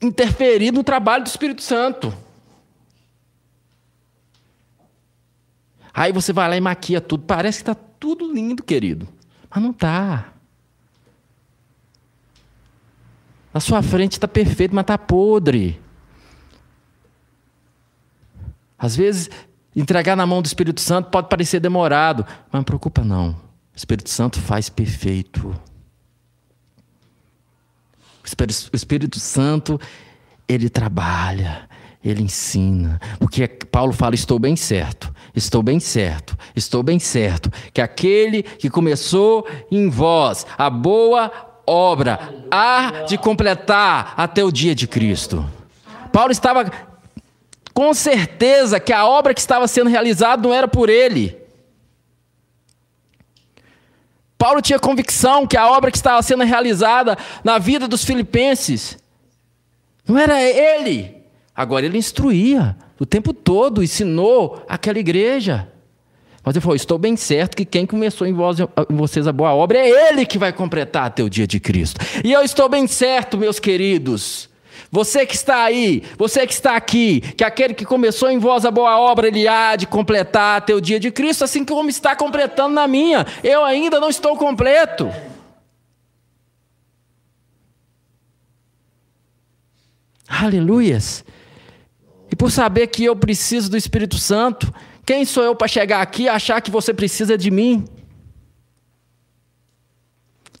interferir no trabalho do Espírito Santo. Aí você vai lá e maquia tudo. Parece que está tudo lindo, querido. Mas não está. Na sua frente está perfeito, mas está podre. Às vezes, entregar na mão do Espírito Santo pode parecer demorado, mas não preocupa não. O Espírito Santo faz perfeito. O Espírito Santo, ele trabalha, ele ensina. Porque Paulo fala: estou bem certo, estou bem certo, estou bem certo, que aquele que começou em vós a boa obra há de completar até o dia de Cristo. Paulo estava com certeza que a obra que estava sendo realizada não era por ele, Paulo tinha convicção que a obra que estava sendo realizada na vida dos filipenses não era ele. Agora ele instruía o tempo todo, ensinou aquela igreja. Mas ele falou: Estou bem certo que quem começou em, vós, em vocês a boa obra é ele que vai completar até o dia de Cristo. E eu estou bem certo, meus queridos, você que está aí, você que está aqui, que aquele que começou em vós a boa obra, ele há de completar até o dia de Cristo, assim como está completando na minha. Eu ainda não estou completo. Aleluias. E por saber que eu preciso do Espírito Santo, quem sou eu para chegar aqui e achar que você precisa de mim?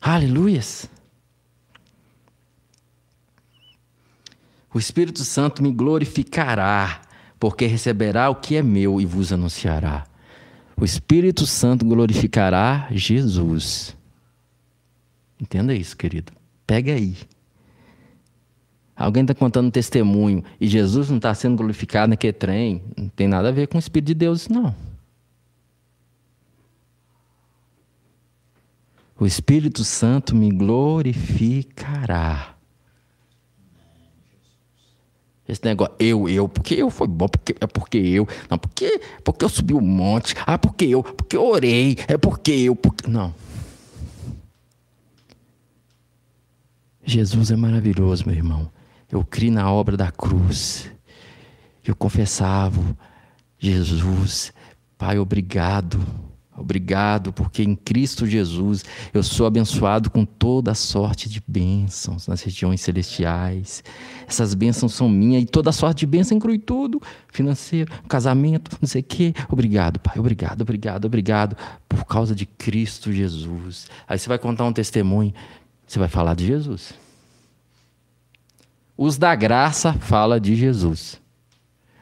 Aleluias. O Espírito Santo me glorificará, porque receberá o que é meu e vos anunciará. O Espírito Santo glorificará Jesus. Entenda isso, querido. Pega aí. Alguém está contando testemunho e Jesus não está sendo glorificado naquele trem. Não tem nada a ver com o Espírito de Deus, não. O Espírito Santo me glorificará. Esse negócio, eu, eu, porque eu foi bom, porque, é porque eu, não, porque, porque eu subi o um monte, ah, porque eu, porque eu orei, é porque eu, porque. Não. Jesus é maravilhoso, meu irmão. Eu criei na obra da cruz. Eu confessava, Jesus, Pai, obrigado Obrigado, porque em Cristo Jesus eu sou abençoado com toda sorte de bênçãos nas regiões celestiais. Essas bênçãos são minhas e toda sorte de bênção inclui tudo: financeiro, casamento, não sei o quê. Obrigado, Pai, obrigado, obrigado, obrigado, por causa de Cristo Jesus. Aí você vai contar um testemunho, você vai falar de Jesus. Os da graça fala de Jesus.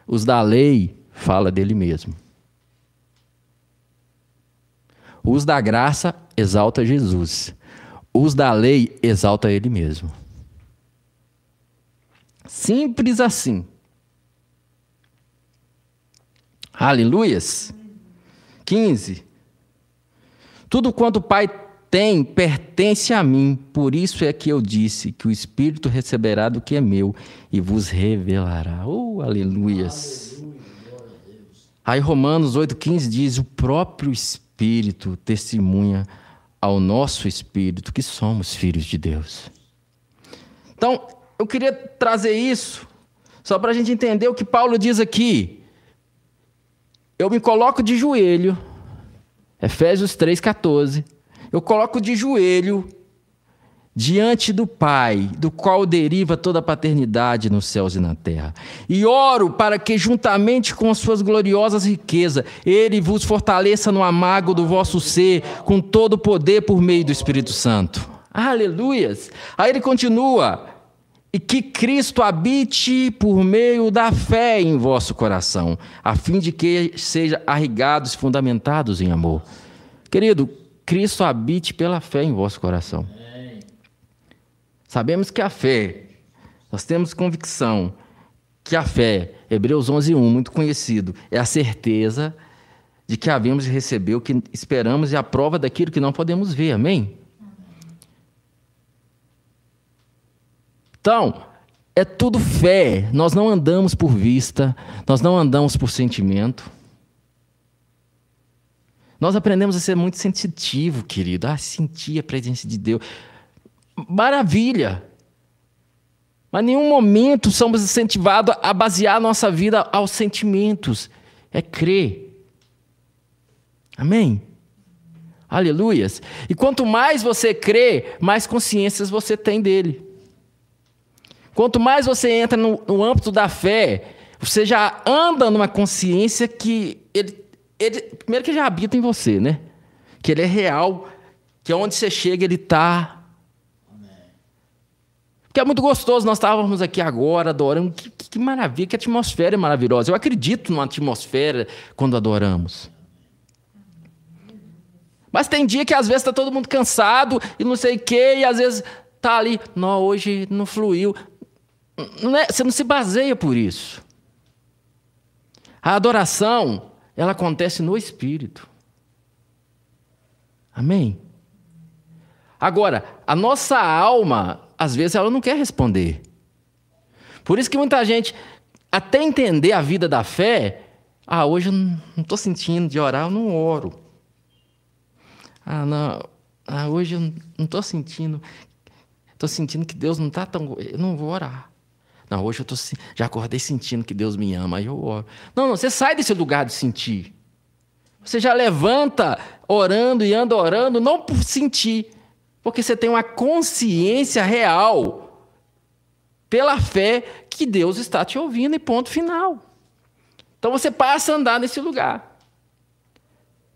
Os da lei fala dele mesmo. Os da graça exalta Jesus. Os da lei exalta ele mesmo. Simples assim. Aleluias. 15. Tudo quanto o Pai tem pertence a mim, por isso é que eu disse que o Espírito receberá do que é meu e vos revelará. Oh, aleluias. Aí Romanos 8,15 diz: o próprio Espírito testemunha ao nosso espírito que somos filhos de Deus. Então, eu queria trazer isso só para a gente entender o que Paulo diz aqui. Eu me coloco de joelho, Efésios 3,14. Eu coloco de joelho diante do Pai, do qual deriva toda a paternidade nos céus e na terra. E oro para que, juntamente com as suas gloriosas riquezas, Ele vos fortaleça no amago do vosso ser, com todo o poder por meio do Espírito Santo. Aleluias! Aí ele continua. E que Cristo habite por meio da fé em vosso coração, a fim de que sejam arrigados e fundamentados em amor. Querido, Cristo habite pela fé em vosso coração. Sabemos que a fé, nós temos convicção que a fé, Hebreus 11:1, muito conhecido, é a certeza de que havemos de receber o que esperamos e a prova daquilo que não podemos ver. Amém? Então, é tudo fé. Nós não andamos por vista, nós não andamos por sentimento. Nós aprendemos a ser muito sensitivo, querido, a sentir a presença de Deus maravilha. Mas em nenhum momento somos incentivados a basear nossa vida aos sentimentos. É crer. Amém? Aleluias. E quanto mais você crê, mais consciências você tem dele. Quanto mais você entra no, no âmbito da fé, você já anda numa consciência que ele, ele, primeiro que já habita em você, né? Que ele é real, que onde você chega ele está que é muito gostoso. Nós estávamos aqui agora adorando. Que, que, que, maravilha, que atmosfera maravilhosa. Eu acredito numa atmosfera quando adoramos. Mas tem dia que às vezes está todo mundo cansado e não sei o quê, e às vezes está ali, não, hoje não fluiu. Não é, você não se baseia por isso. A adoração, ela acontece no Espírito. Amém? Agora, a nossa alma, às vezes ela não quer responder. Por isso que muita gente, até entender a vida da fé, ah, hoje eu não estou sentindo de orar, eu não oro. Ah, não, ah, hoje eu não estou sentindo, estou sentindo que Deus não está tão, eu não vou orar. Não, hoje eu tô, já acordei sentindo que Deus me ama, aí eu oro. Não, não, você sai desse lugar de sentir. Você já levanta orando e anda orando, não por sentir, porque você tem uma consciência real pela fé que Deus está te ouvindo e ponto final. Então você passa a andar nesse lugar.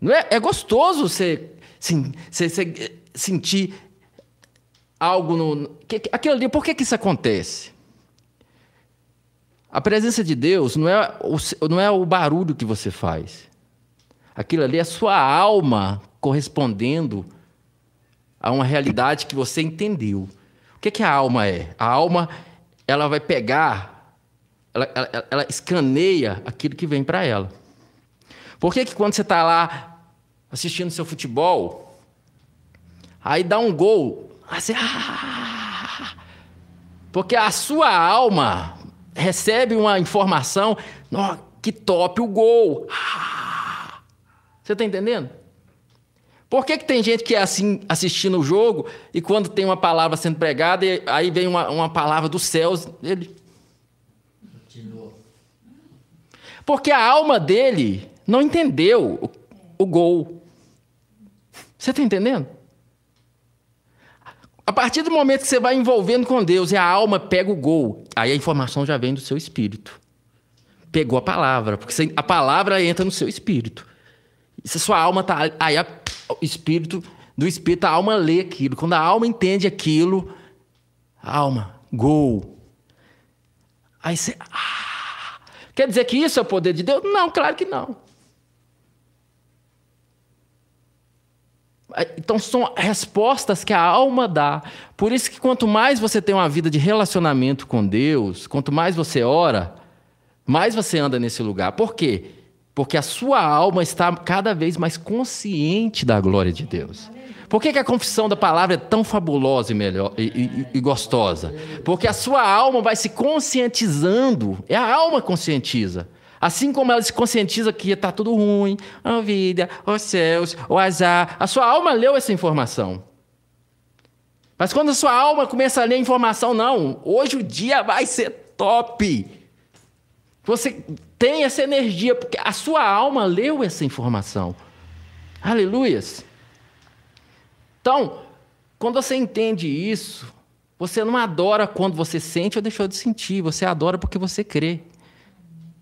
Não é, é gostoso você, sim, você, você sentir algo no. Aquilo ali, por que, que isso acontece? A presença de Deus não é, o, não é o barulho que você faz. Aquilo ali é a sua alma correspondendo a uma realidade que você entendeu. O que, que a alma é? A alma ela vai pegar, ela, ela, ela escaneia aquilo que vem para ela. Por que, que quando você está lá assistindo seu futebol, aí dá um gol, assim, ah, porque a sua alma recebe uma informação, oh, que top o gol. Você está entendendo? Por que, que tem gente que é assim assistindo o jogo e quando tem uma palavra sendo pregada, e aí vem uma, uma palavra dos céus, ele. Porque a alma dele não entendeu o, o gol. Você está entendendo? A partir do momento que você vai envolvendo com Deus e a alma pega o gol, aí a informação já vem do seu espírito. Pegou a palavra, porque a palavra entra no seu espírito. Se a sua alma está. Aí a espírito, do espírito, a alma lê aquilo. Quando a alma entende aquilo, alma, gol. Aí você. Ah, quer dizer que isso é o poder de Deus? Não, claro que não. Então são respostas que a alma dá. Por isso que quanto mais você tem uma vida de relacionamento com Deus, quanto mais você ora, mais você anda nesse lugar. Por quê? Porque a sua alma está cada vez mais consciente da glória de Deus. Por que, que a confissão da palavra é tão fabulosa e, melhor, e, e, e, gostosa? Porque a sua alma vai se conscientizando. É a alma conscientiza. Assim como ela se conscientiza que está tudo ruim, a vida, os céus, o azar. A sua alma leu essa informação. Mas quando a sua alma começa a ler a informação, não, hoje o dia vai ser top. Você tem essa energia, porque a sua alma leu essa informação. Aleluias. Então, quando você entende isso, você não adora quando você sente ou deixou de sentir, você adora porque você crê.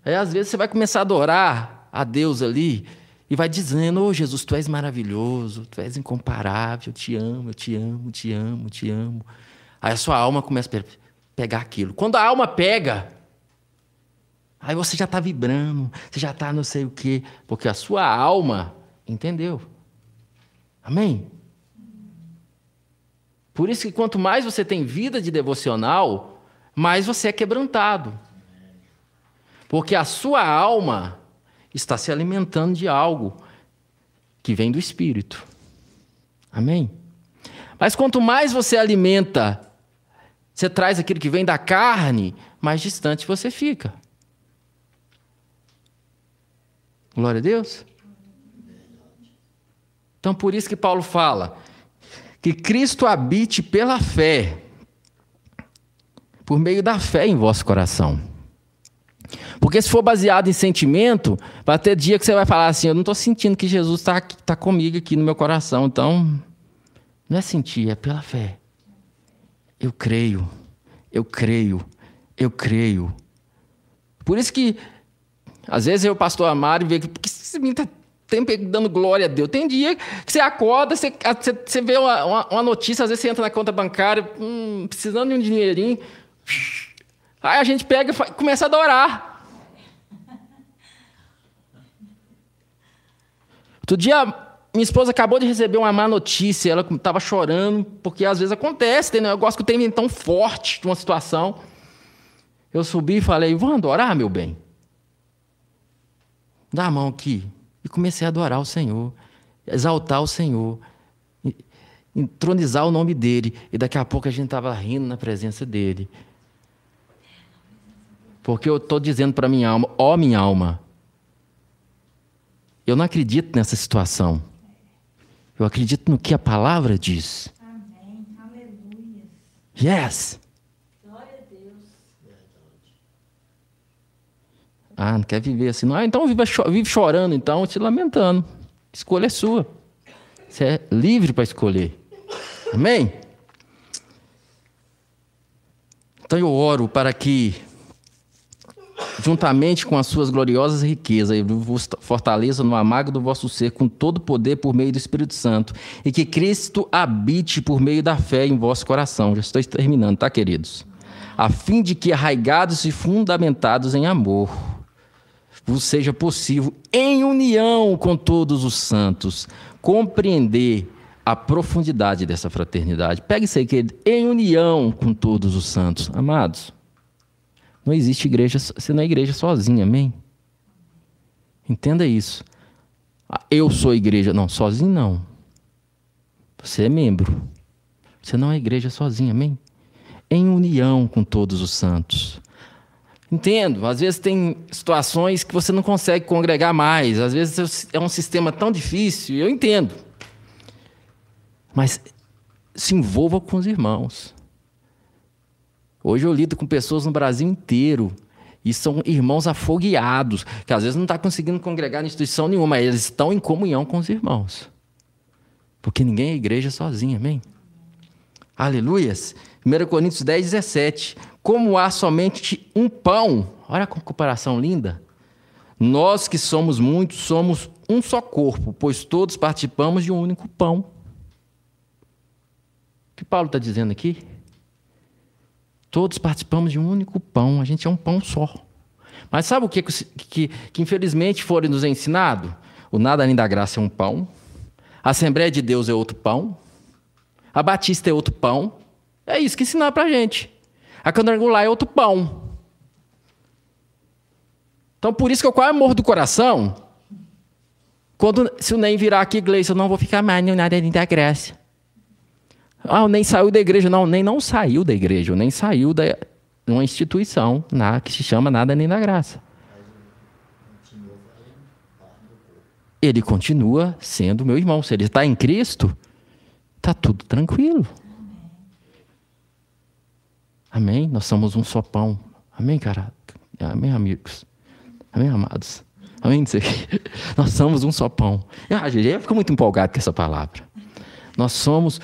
Aí, às vezes, você vai começar a adorar a Deus ali e vai dizendo: Oh, Jesus, tu és maravilhoso, tu és incomparável, eu te amo, eu te amo, te amo, te amo. Aí a sua alma começa a pegar aquilo. Quando a alma pega, Aí você já está vibrando, você já está não sei o quê, porque a sua alma entendeu. Amém? Por isso que quanto mais você tem vida de devocional, mais você é quebrantado. Porque a sua alma está se alimentando de algo que vem do Espírito. Amém? Mas quanto mais você alimenta, você traz aquilo que vem da carne, mais distante você fica. Glória a Deus. Então, por isso que Paulo fala que Cristo habite pela fé, por meio da fé em vosso coração. Porque se for baseado em sentimento, vai ter dia que você vai falar assim: Eu não estou sentindo que Jesus está tá comigo aqui no meu coração. Então, não é sentir, é pela fé. Eu creio, eu creio, eu creio. Por isso que às vezes eu, pastor Amaro, vejo que esse menino está dando glória a Deus. Tem dia que você acorda, você, você vê uma, uma, uma, notícia, às vezes você entra na conta bancária, hum, precisando de um dinheirinho. Aí a gente pega e começa a adorar. Outro dia, minha esposa acabou de receber uma má notícia. Ela estava chorando, porque às vezes acontece, tem negócio que tem tão forte de uma situação. Eu subi e falei: Vou adorar, meu bem. Dá a mão aqui. E comecei a adorar o Senhor, exaltar o Senhor, entronizar o nome dele. E daqui a pouco a gente estava rindo na presença dele. Porque eu estou dizendo para minha alma: ó, oh, minha alma, eu não acredito nessa situação. Eu acredito no que a palavra diz. Amém. Aleluia. Yes. Ah, não quer viver assim. Não, ah, então vive, vive chorando, então, se lamentando. Escolha é sua. Você é livre para escolher. Amém? Então eu oro para que, juntamente com as suas gloriosas riquezas, ele vos fortaleça no amago do vosso ser com todo o poder por meio do Espírito Santo, e que Cristo habite por meio da fé em vosso coração. Já estou terminando, tá, queridos? A fim de que, arraigados e fundamentados em amor, vos seja possível, em união com todos os santos, compreender a profundidade dessa fraternidade. Pegue isso aí, querido, em união com todos os santos. Amados, não existe igreja, você não é igreja sozinha, amém? Entenda isso. Ah, eu sou igreja. Não, sozinho não. Você é membro. Você não é igreja sozinha, amém? Em união com todos os santos. Entendo, às vezes tem situações que você não consegue congregar mais, às vezes é um sistema tão difícil, eu entendo. Mas se envolva com os irmãos. Hoje eu lido com pessoas no Brasil inteiro e são irmãos afogueados, que às vezes não estão tá conseguindo congregar em instituição nenhuma, mas eles estão em comunhão com os irmãos. Porque ninguém é igreja sozinho, amém? Aleluias. 1 Coríntios 10, 17. Como há somente um pão, olha a comparação linda. Nós que somos muitos, somos um só corpo, pois todos participamos de um único pão que Paulo está dizendo aqui? Todos participamos de um único pão, a gente é um pão só. Mas sabe o que, que, que infelizmente foi nos ensinado? O nada além da graça é um pão, a Assembleia de Deus é outro pão, a Batista é outro pão. É isso que ensinaram para a gente. A Candangular é outro pão. Então, por isso que eu quase morro do coração. Quando, se o Ney virar aqui, Gleice, eu não vou ficar mais no nada além da graça. Ah, nem saiu da igreja. Não, nem não saiu da igreja, nem saiu de uma instituição na, que se chama Nada Nem da Graça. Ele continua sendo meu irmão. Se ele está em Cristo, está tudo tranquilo. Amém? Nós somos um só pão. Amém, cara? Amém, amigos? Amém, amados? Amém? Nós somos um só pão. Ah, eu fico muito empolgado com essa palavra. Nós somos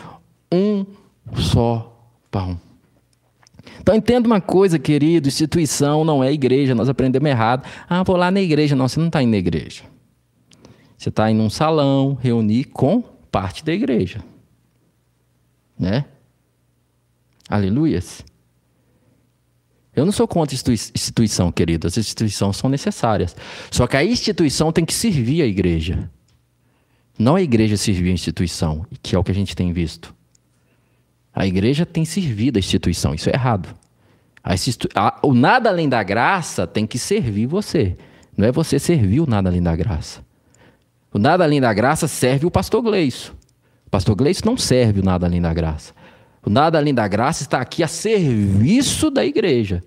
um só pão. Então entenda uma coisa, querido: instituição não é igreja, nós aprendemos errado. Ah, vou lá na igreja. Não, você não está indo na igreja. Você está indo num salão, reunir com parte da igreja. Né? Aleluias. Eu não sou contra instituição, querido. As instituições são necessárias. Só que a instituição tem que servir a igreja. Não a igreja servir a instituição, que é o que a gente tem visto. A igreja tem servido a instituição, isso é errado. A a, o nada além da graça tem que servir você. Não é você servir o nada além da graça. O nada além da graça serve o pastor Gleiço. O pastor Gleiço não serve o nada além da graça. O nada além da graça está aqui a serviço da igreja.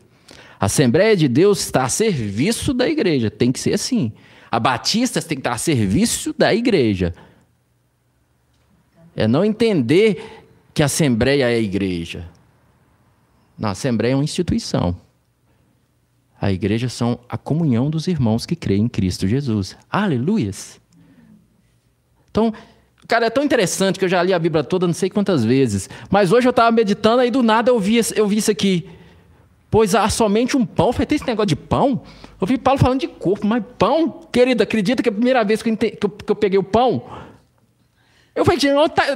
A Assembleia de Deus está a serviço da igreja. Tem que ser assim. A Batista tem que estar a serviço da igreja. É não entender que a Assembleia é a igreja. Não, a Assembleia é uma instituição. A igreja são a comunhão dos irmãos que creem em Cristo Jesus. Aleluias! Então, cara, é tão interessante que eu já li a Bíblia toda não sei quantas vezes. Mas hoje eu estava meditando, aí do nada eu vi, eu vi isso aqui. Pois há somente um pão. Eu falei, tem esse negócio de pão? Eu vi Paulo falando de corpo, mas pão? Querido, acredita que a primeira vez que eu, que eu, que eu peguei o pão, eu falei, tá,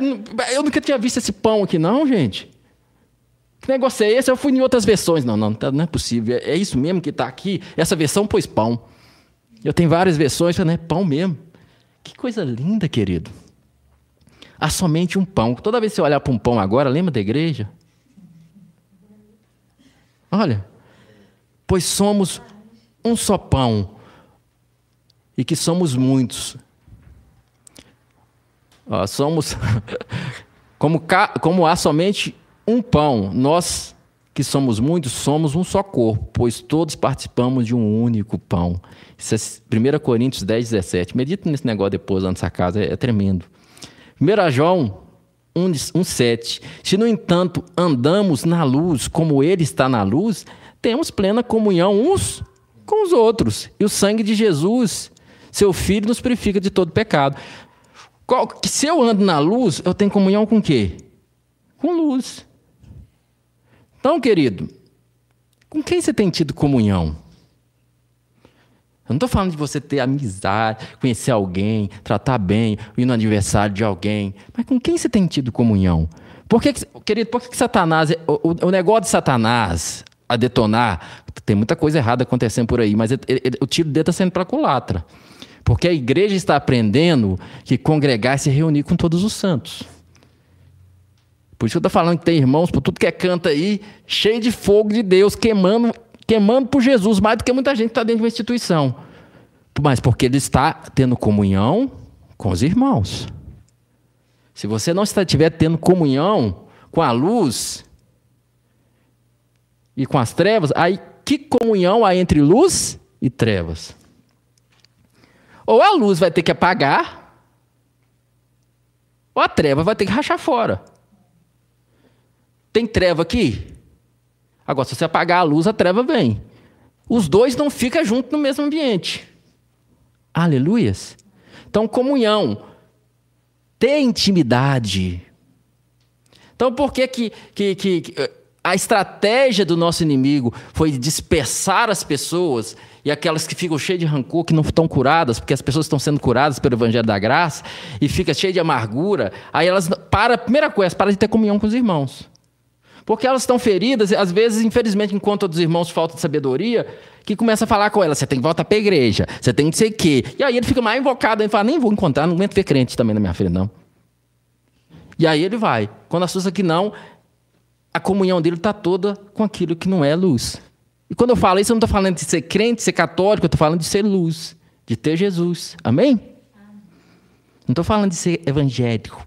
eu nunca tinha visto esse pão aqui, não, gente. Que negócio é esse? Eu fui em outras versões. Não, não, tá, não é possível. É isso mesmo que está aqui. Essa versão pôs pão. Eu tenho várias versões, falei, é pão mesmo. Que coisa linda, querido. Há somente um pão. Toda vez que você olhar para um pão agora, lembra da igreja? Olha, pois somos um só pão e que somos muitos somos como, como há somente um pão, nós que somos muitos, somos um só corpo, pois todos participamos de um único pão. Isso é 1 Coríntios 10, 17. Medita nesse negócio depois lá nessa casa, é, é tremendo. 1 João 1, 1, 7. Se, no entanto, andamos na luz como Ele está na luz, temos plena comunhão uns com os outros. E o sangue de Jesus, seu Filho, nos purifica de todo pecado. Qual, se eu ando na luz, eu tenho comunhão com quê? Com luz. Então, querido, Com quem você tem tido comunhão? Eu não estou falando de você ter amizade, conhecer alguém, tratar bem, ir no aniversário de alguém. Mas com quem você tem tido comunhão? Por que, querido, por que, Satanás, o, o, negócio de Satanás a detonar, tem muita coisa errada acontecendo por aí, mas ele, ele, o tiro dele está sendo para culatra. Porque a igreja está aprendendo que congregar é se reunir com todos os santos. Por isso que eu estou falando que tem irmãos por tudo que é canto aí, cheio de fogo de Deus, queimando, queimando por Jesus, mais do que muita gente que está dentro de uma instituição. Mas porque ele está tendo comunhão com os irmãos. Se você não estiver tendo comunhão com a luz e com as trevas, aí que comunhão há entre luz e trevas? Ou a luz vai ter que apagar, ou a treva vai ter que rachar fora. Tem treva aqui? Agora, se você apagar a luz, a treva vem. Os dois não ficam juntos no mesmo ambiente. Aleluias. Então, comunhão, ter intimidade. Então, por que, que, que, que a estratégia do nosso inimigo foi dispersar as pessoas e aquelas que ficam cheias de rancor, que não estão curadas, porque as pessoas estão sendo curadas pelo Evangelho da Graça, e fica cheia de amargura, aí elas, para, primeira coisa, para de ter comunhão com os irmãos. Porque elas estão feridas, às vezes, infelizmente, enquanto os irmãos falta de sabedoria, que começa a falar com ela, você tem que voltar para a igreja, você tem que ser quê. E aí ele fica mais invocado, ele fala, nem vou encontrar, não aguento ver crente também na minha frente, não. E aí ele vai. Quando assusta que não, a comunhão dele está toda com aquilo que não é luz. E quando eu falo isso, eu não estou falando de ser crente, ser católico, eu estou falando de ser luz, de ter Jesus. Amém? Não estou falando de ser evangélico.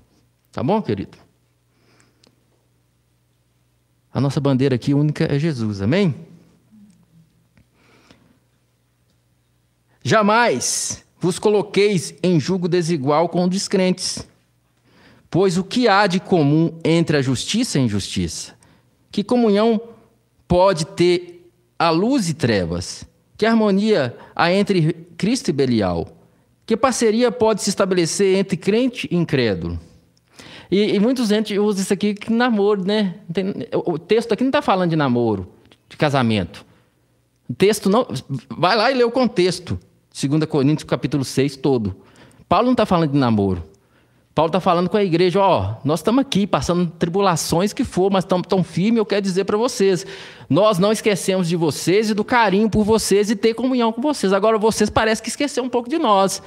Tá bom, querido? A nossa bandeira aqui única é Jesus. Amém? Jamais vos coloqueis em julgo desigual com os descrentes. Pois o que há de comum entre a justiça e a injustiça? Que comunhão pode ter a luz e trevas? Que harmonia há entre Cristo e Belial? Que parceria pode se estabelecer entre crente e incrédulo? E, e muitos gente usa isso aqui que namoro, né? Tem, o texto aqui não está falando de namoro, de casamento. O texto não. Vai lá e lê o contexto. 2 Coríntios capítulo 6 todo. Paulo não está falando de namoro. Paulo está falando com a igreja, ó, nós estamos aqui passando tribulações que for, mas estamos tão firmes, eu quero dizer para vocês, nós não esquecemos de vocês e do carinho por vocês e ter comunhão com vocês. Agora vocês parecem que esqueceram um pouco de nós.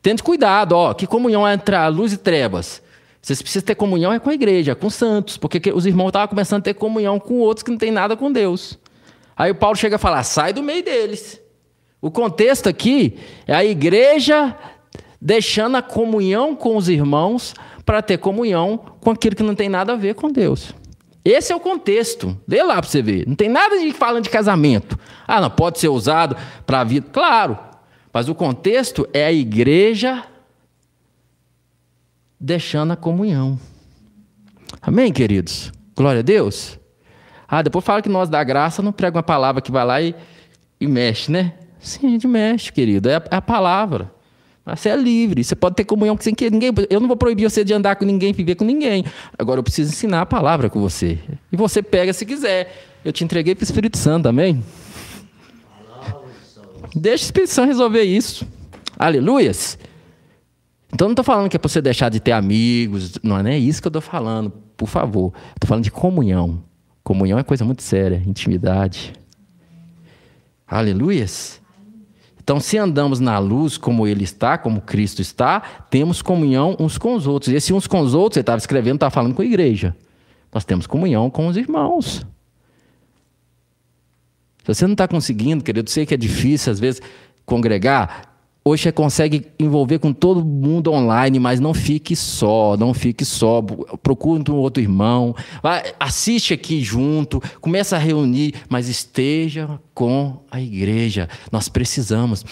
Tente cuidado, ó, que comunhão é entre a luz e trevas. Vocês precisam ter comunhão é com a igreja, com os santos, porque os irmãos estavam começando a ter comunhão com outros que não tem nada com Deus. Aí o Paulo chega a falar: sai do meio deles. O contexto aqui é a igreja deixando a comunhão com os irmãos para ter comunhão com aquilo que não tem nada a ver com Deus. Esse é o contexto. Lê lá para você ver. Não tem nada de falando de casamento. Ah, não, pode ser usado para a vida. Claro. Mas o contexto é a igreja deixando a comunhão. Amém, queridos? Glória a Deus. Ah, depois fala que nós da graça não prega uma palavra que vai lá e, e mexe, né? Sim, a gente mexe, querido. É a, é a palavra. Você é livre, você pode ter comunhão com quem ninguém. Eu não vou proibir você de andar com ninguém, viver com ninguém. Agora eu preciso ensinar a palavra com você. E você pega se quiser. Eu te entreguei para o Espírito Santo, amém? Deixa o Espírito Santo resolver isso. Aleluias. Então não estou falando que é para você deixar de ter amigos, não é isso que eu estou falando, por favor. Estou falando de comunhão. Comunhão é coisa muito séria, intimidade. Aleluias. Então, se andamos na luz como Ele está, como Cristo está, temos comunhão uns com os outros. E esse uns com os outros, ele estava escrevendo, estava falando com a igreja. Nós temos comunhão com os irmãos. Se você não está conseguindo, querido, sei que é difícil às vezes congregar, Hoje você consegue envolver com todo mundo online, mas não fique só, não fique só. Procure um outro irmão, vai, assiste aqui junto, começa a reunir, mas esteja com a igreja. Nós precisamos.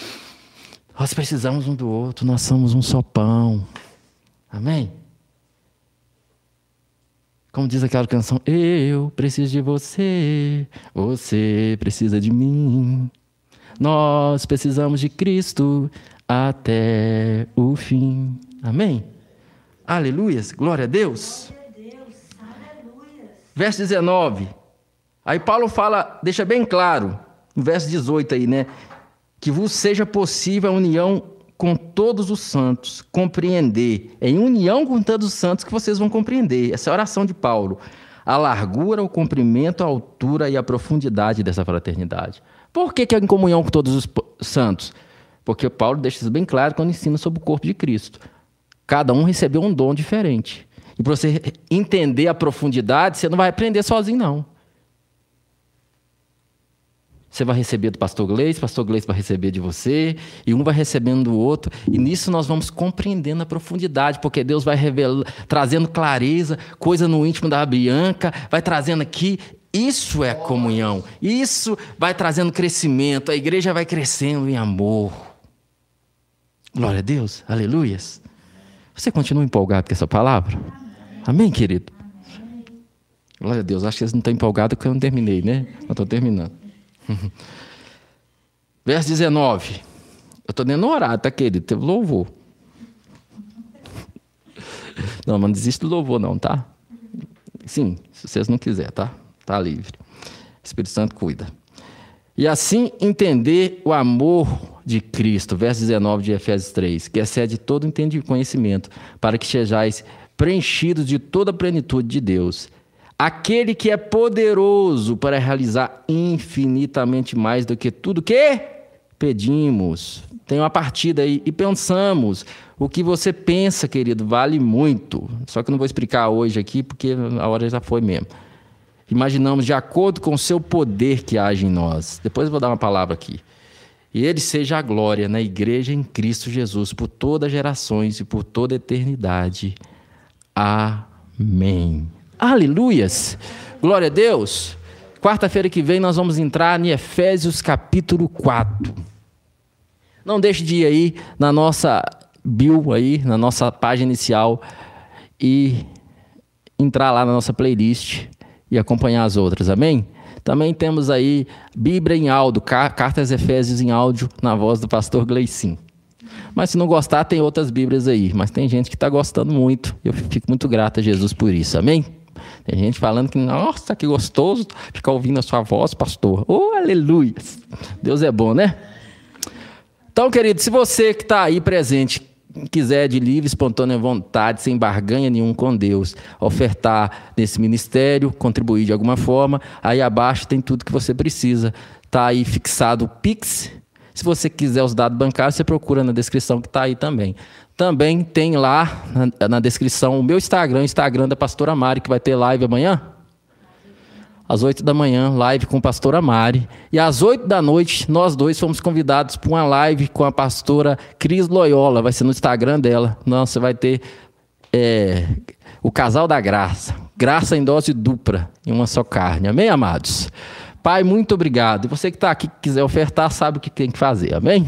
Nós precisamos um do outro, nós somos um só pão. Amém? Como diz aquela canção, eu preciso de você, você precisa de mim. Nós precisamos de Cristo até o fim. Amém? Aleluias. Glória a Deus. Verso 19. Aí Paulo fala, deixa bem claro, no verso 18 aí, né? Que vos seja possível a união com todos os santos, compreender. É em união com todos os santos que vocês vão compreender. Essa é a oração de Paulo. A largura, o comprimento, a altura e a profundidade dessa fraternidade. Por que, que é em comunhão com todos os santos? Porque Paulo deixa isso bem claro quando ensina sobre o corpo de Cristo. Cada um recebeu um dom diferente. E para você entender a profundidade, você não vai aprender sozinho, não. Você vai receber do pastor Gleice, pastor Gleice vai receber de você, e um vai recebendo do outro, e nisso nós vamos compreendendo a profundidade, porque Deus vai revelando, trazendo clareza, coisa no íntimo da Bianca, vai trazendo aqui. Isso é comunhão, isso vai trazendo crescimento, a igreja vai crescendo em amor. Glória a Deus, aleluias. Você continua empolgado com essa palavra? Amém, querido? Glória a Deus, acho que vocês não estão empolgados porque eu não terminei, né? Eu estou terminando. Verso 19. Eu estou dando horário, tá, querido? Teve louvor. Não, mas não desiste do louvor, não, tá? Sim, se vocês não quiserem, tá? Tá livre. O Espírito Santo cuida. E assim entender o amor de Cristo, verso 19 de Efésios 3, que excede todo entendimento e conhecimento, para que sejais preenchidos de toda a plenitude de Deus. Aquele que é poderoso para realizar infinitamente mais do que tudo que pedimos. Tem uma partida aí e pensamos. O que você pensa, querido, vale muito. Só que eu não vou explicar hoje aqui, porque a hora já foi mesmo imaginamos de acordo com o seu poder que age em nós. Depois eu vou dar uma palavra aqui. E ele seja a glória na igreja em Cristo Jesus por todas as gerações e por toda a eternidade. Amém. Aleluias. Glória a Deus. Quarta-feira que vem nós vamos entrar em Efésios capítulo 4. Não deixe de ir aí na nossa bio aí, na nossa página inicial e entrar lá na nossa playlist e acompanhar as outras, amém? Também temos aí Bíblia em áudio, Cartas Efésios em áudio, na voz do pastor Gleicin. Mas se não gostar, tem outras Bíblias aí. Mas tem gente que está gostando muito. Eu fico muito grato a Jesus por isso, amém? Tem gente falando que, nossa, que gostoso ficar ouvindo a sua voz, pastor. Oh, aleluia! Deus é bom, né? Então, querido, se você que está aí presente quiser de livre, espontânea vontade, sem barganha nenhum com Deus, ofertar nesse ministério, contribuir de alguma forma, aí abaixo tem tudo que você precisa. Está aí fixado o Pix. Se você quiser os dados bancários, você procura na descrição que está aí também. Também tem lá na, na descrição o meu Instagram, o Instagram da pastora Mari, que vai ter live amanhã às 8 da manhã, live com a pastora Mari. E às 8 da noite, nós dois fomos convidados para uma live com a pastora Cris Loyola. Vai ser no Instagram dela. Nossa, vai ter é, o casal da graça. Graça em dose dupla, em uma só carne. Amém, amados? Pai, muito obrigado. E você que está aqui, que quiser ofertar, sabe o que tem que fazer. Amém?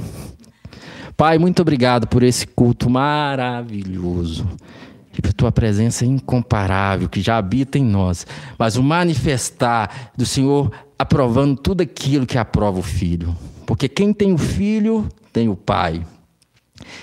Pai, muito obrigado por esse culto maravilhoso e por tua presença incomparável que já habita em nós, mas o manifestar do Senhor aprovando tudo aquilo que aprova o Filho. Porque quem tem o Filho tem o Pai.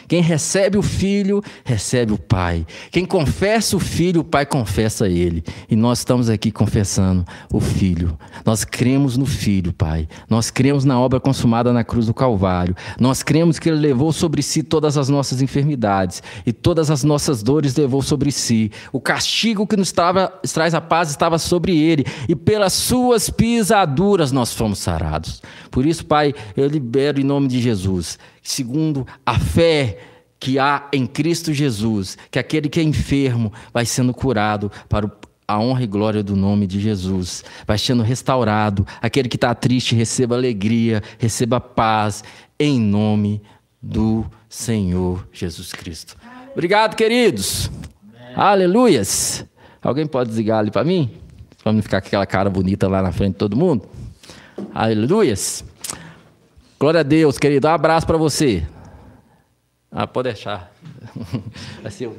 Quem recebe o Filho, recebe o Pai. Quem confessa o Filho, o Pai confessa ele. E nós estamos aqui confessando o Filho. Nós cremos no Filho, Pai. Nós cremos na obra consumada na cruz do Calvário. Nós cremos que Ele levou sobre si todas as nossas enfermidades e todas as nossas dores levou sobre si. O castigo que nos traz a paz estava sobre Ele. E pelas Suas pisaduras nós fomos sarados. Por isso, Pai, eu libero em nome de Jesus segundo a fé que há em Cristo Jesus, que aquele que é enfermo vai sendo curado para a honra e glória do nome de Jesus, vai sendo restaurado. Aquele que está triste receba alegria, receba paz, em nome do Senhor Jesus Cristo. Obrigado, queridos. Amém. Aleluias. Alguém pode desligar ali para mim? Não ficar com aquela cara bonita lá na frente de todo mundo? Aleluias. Glória a Deus, querido. Um abraço para você. Ah, pode deixar. Ser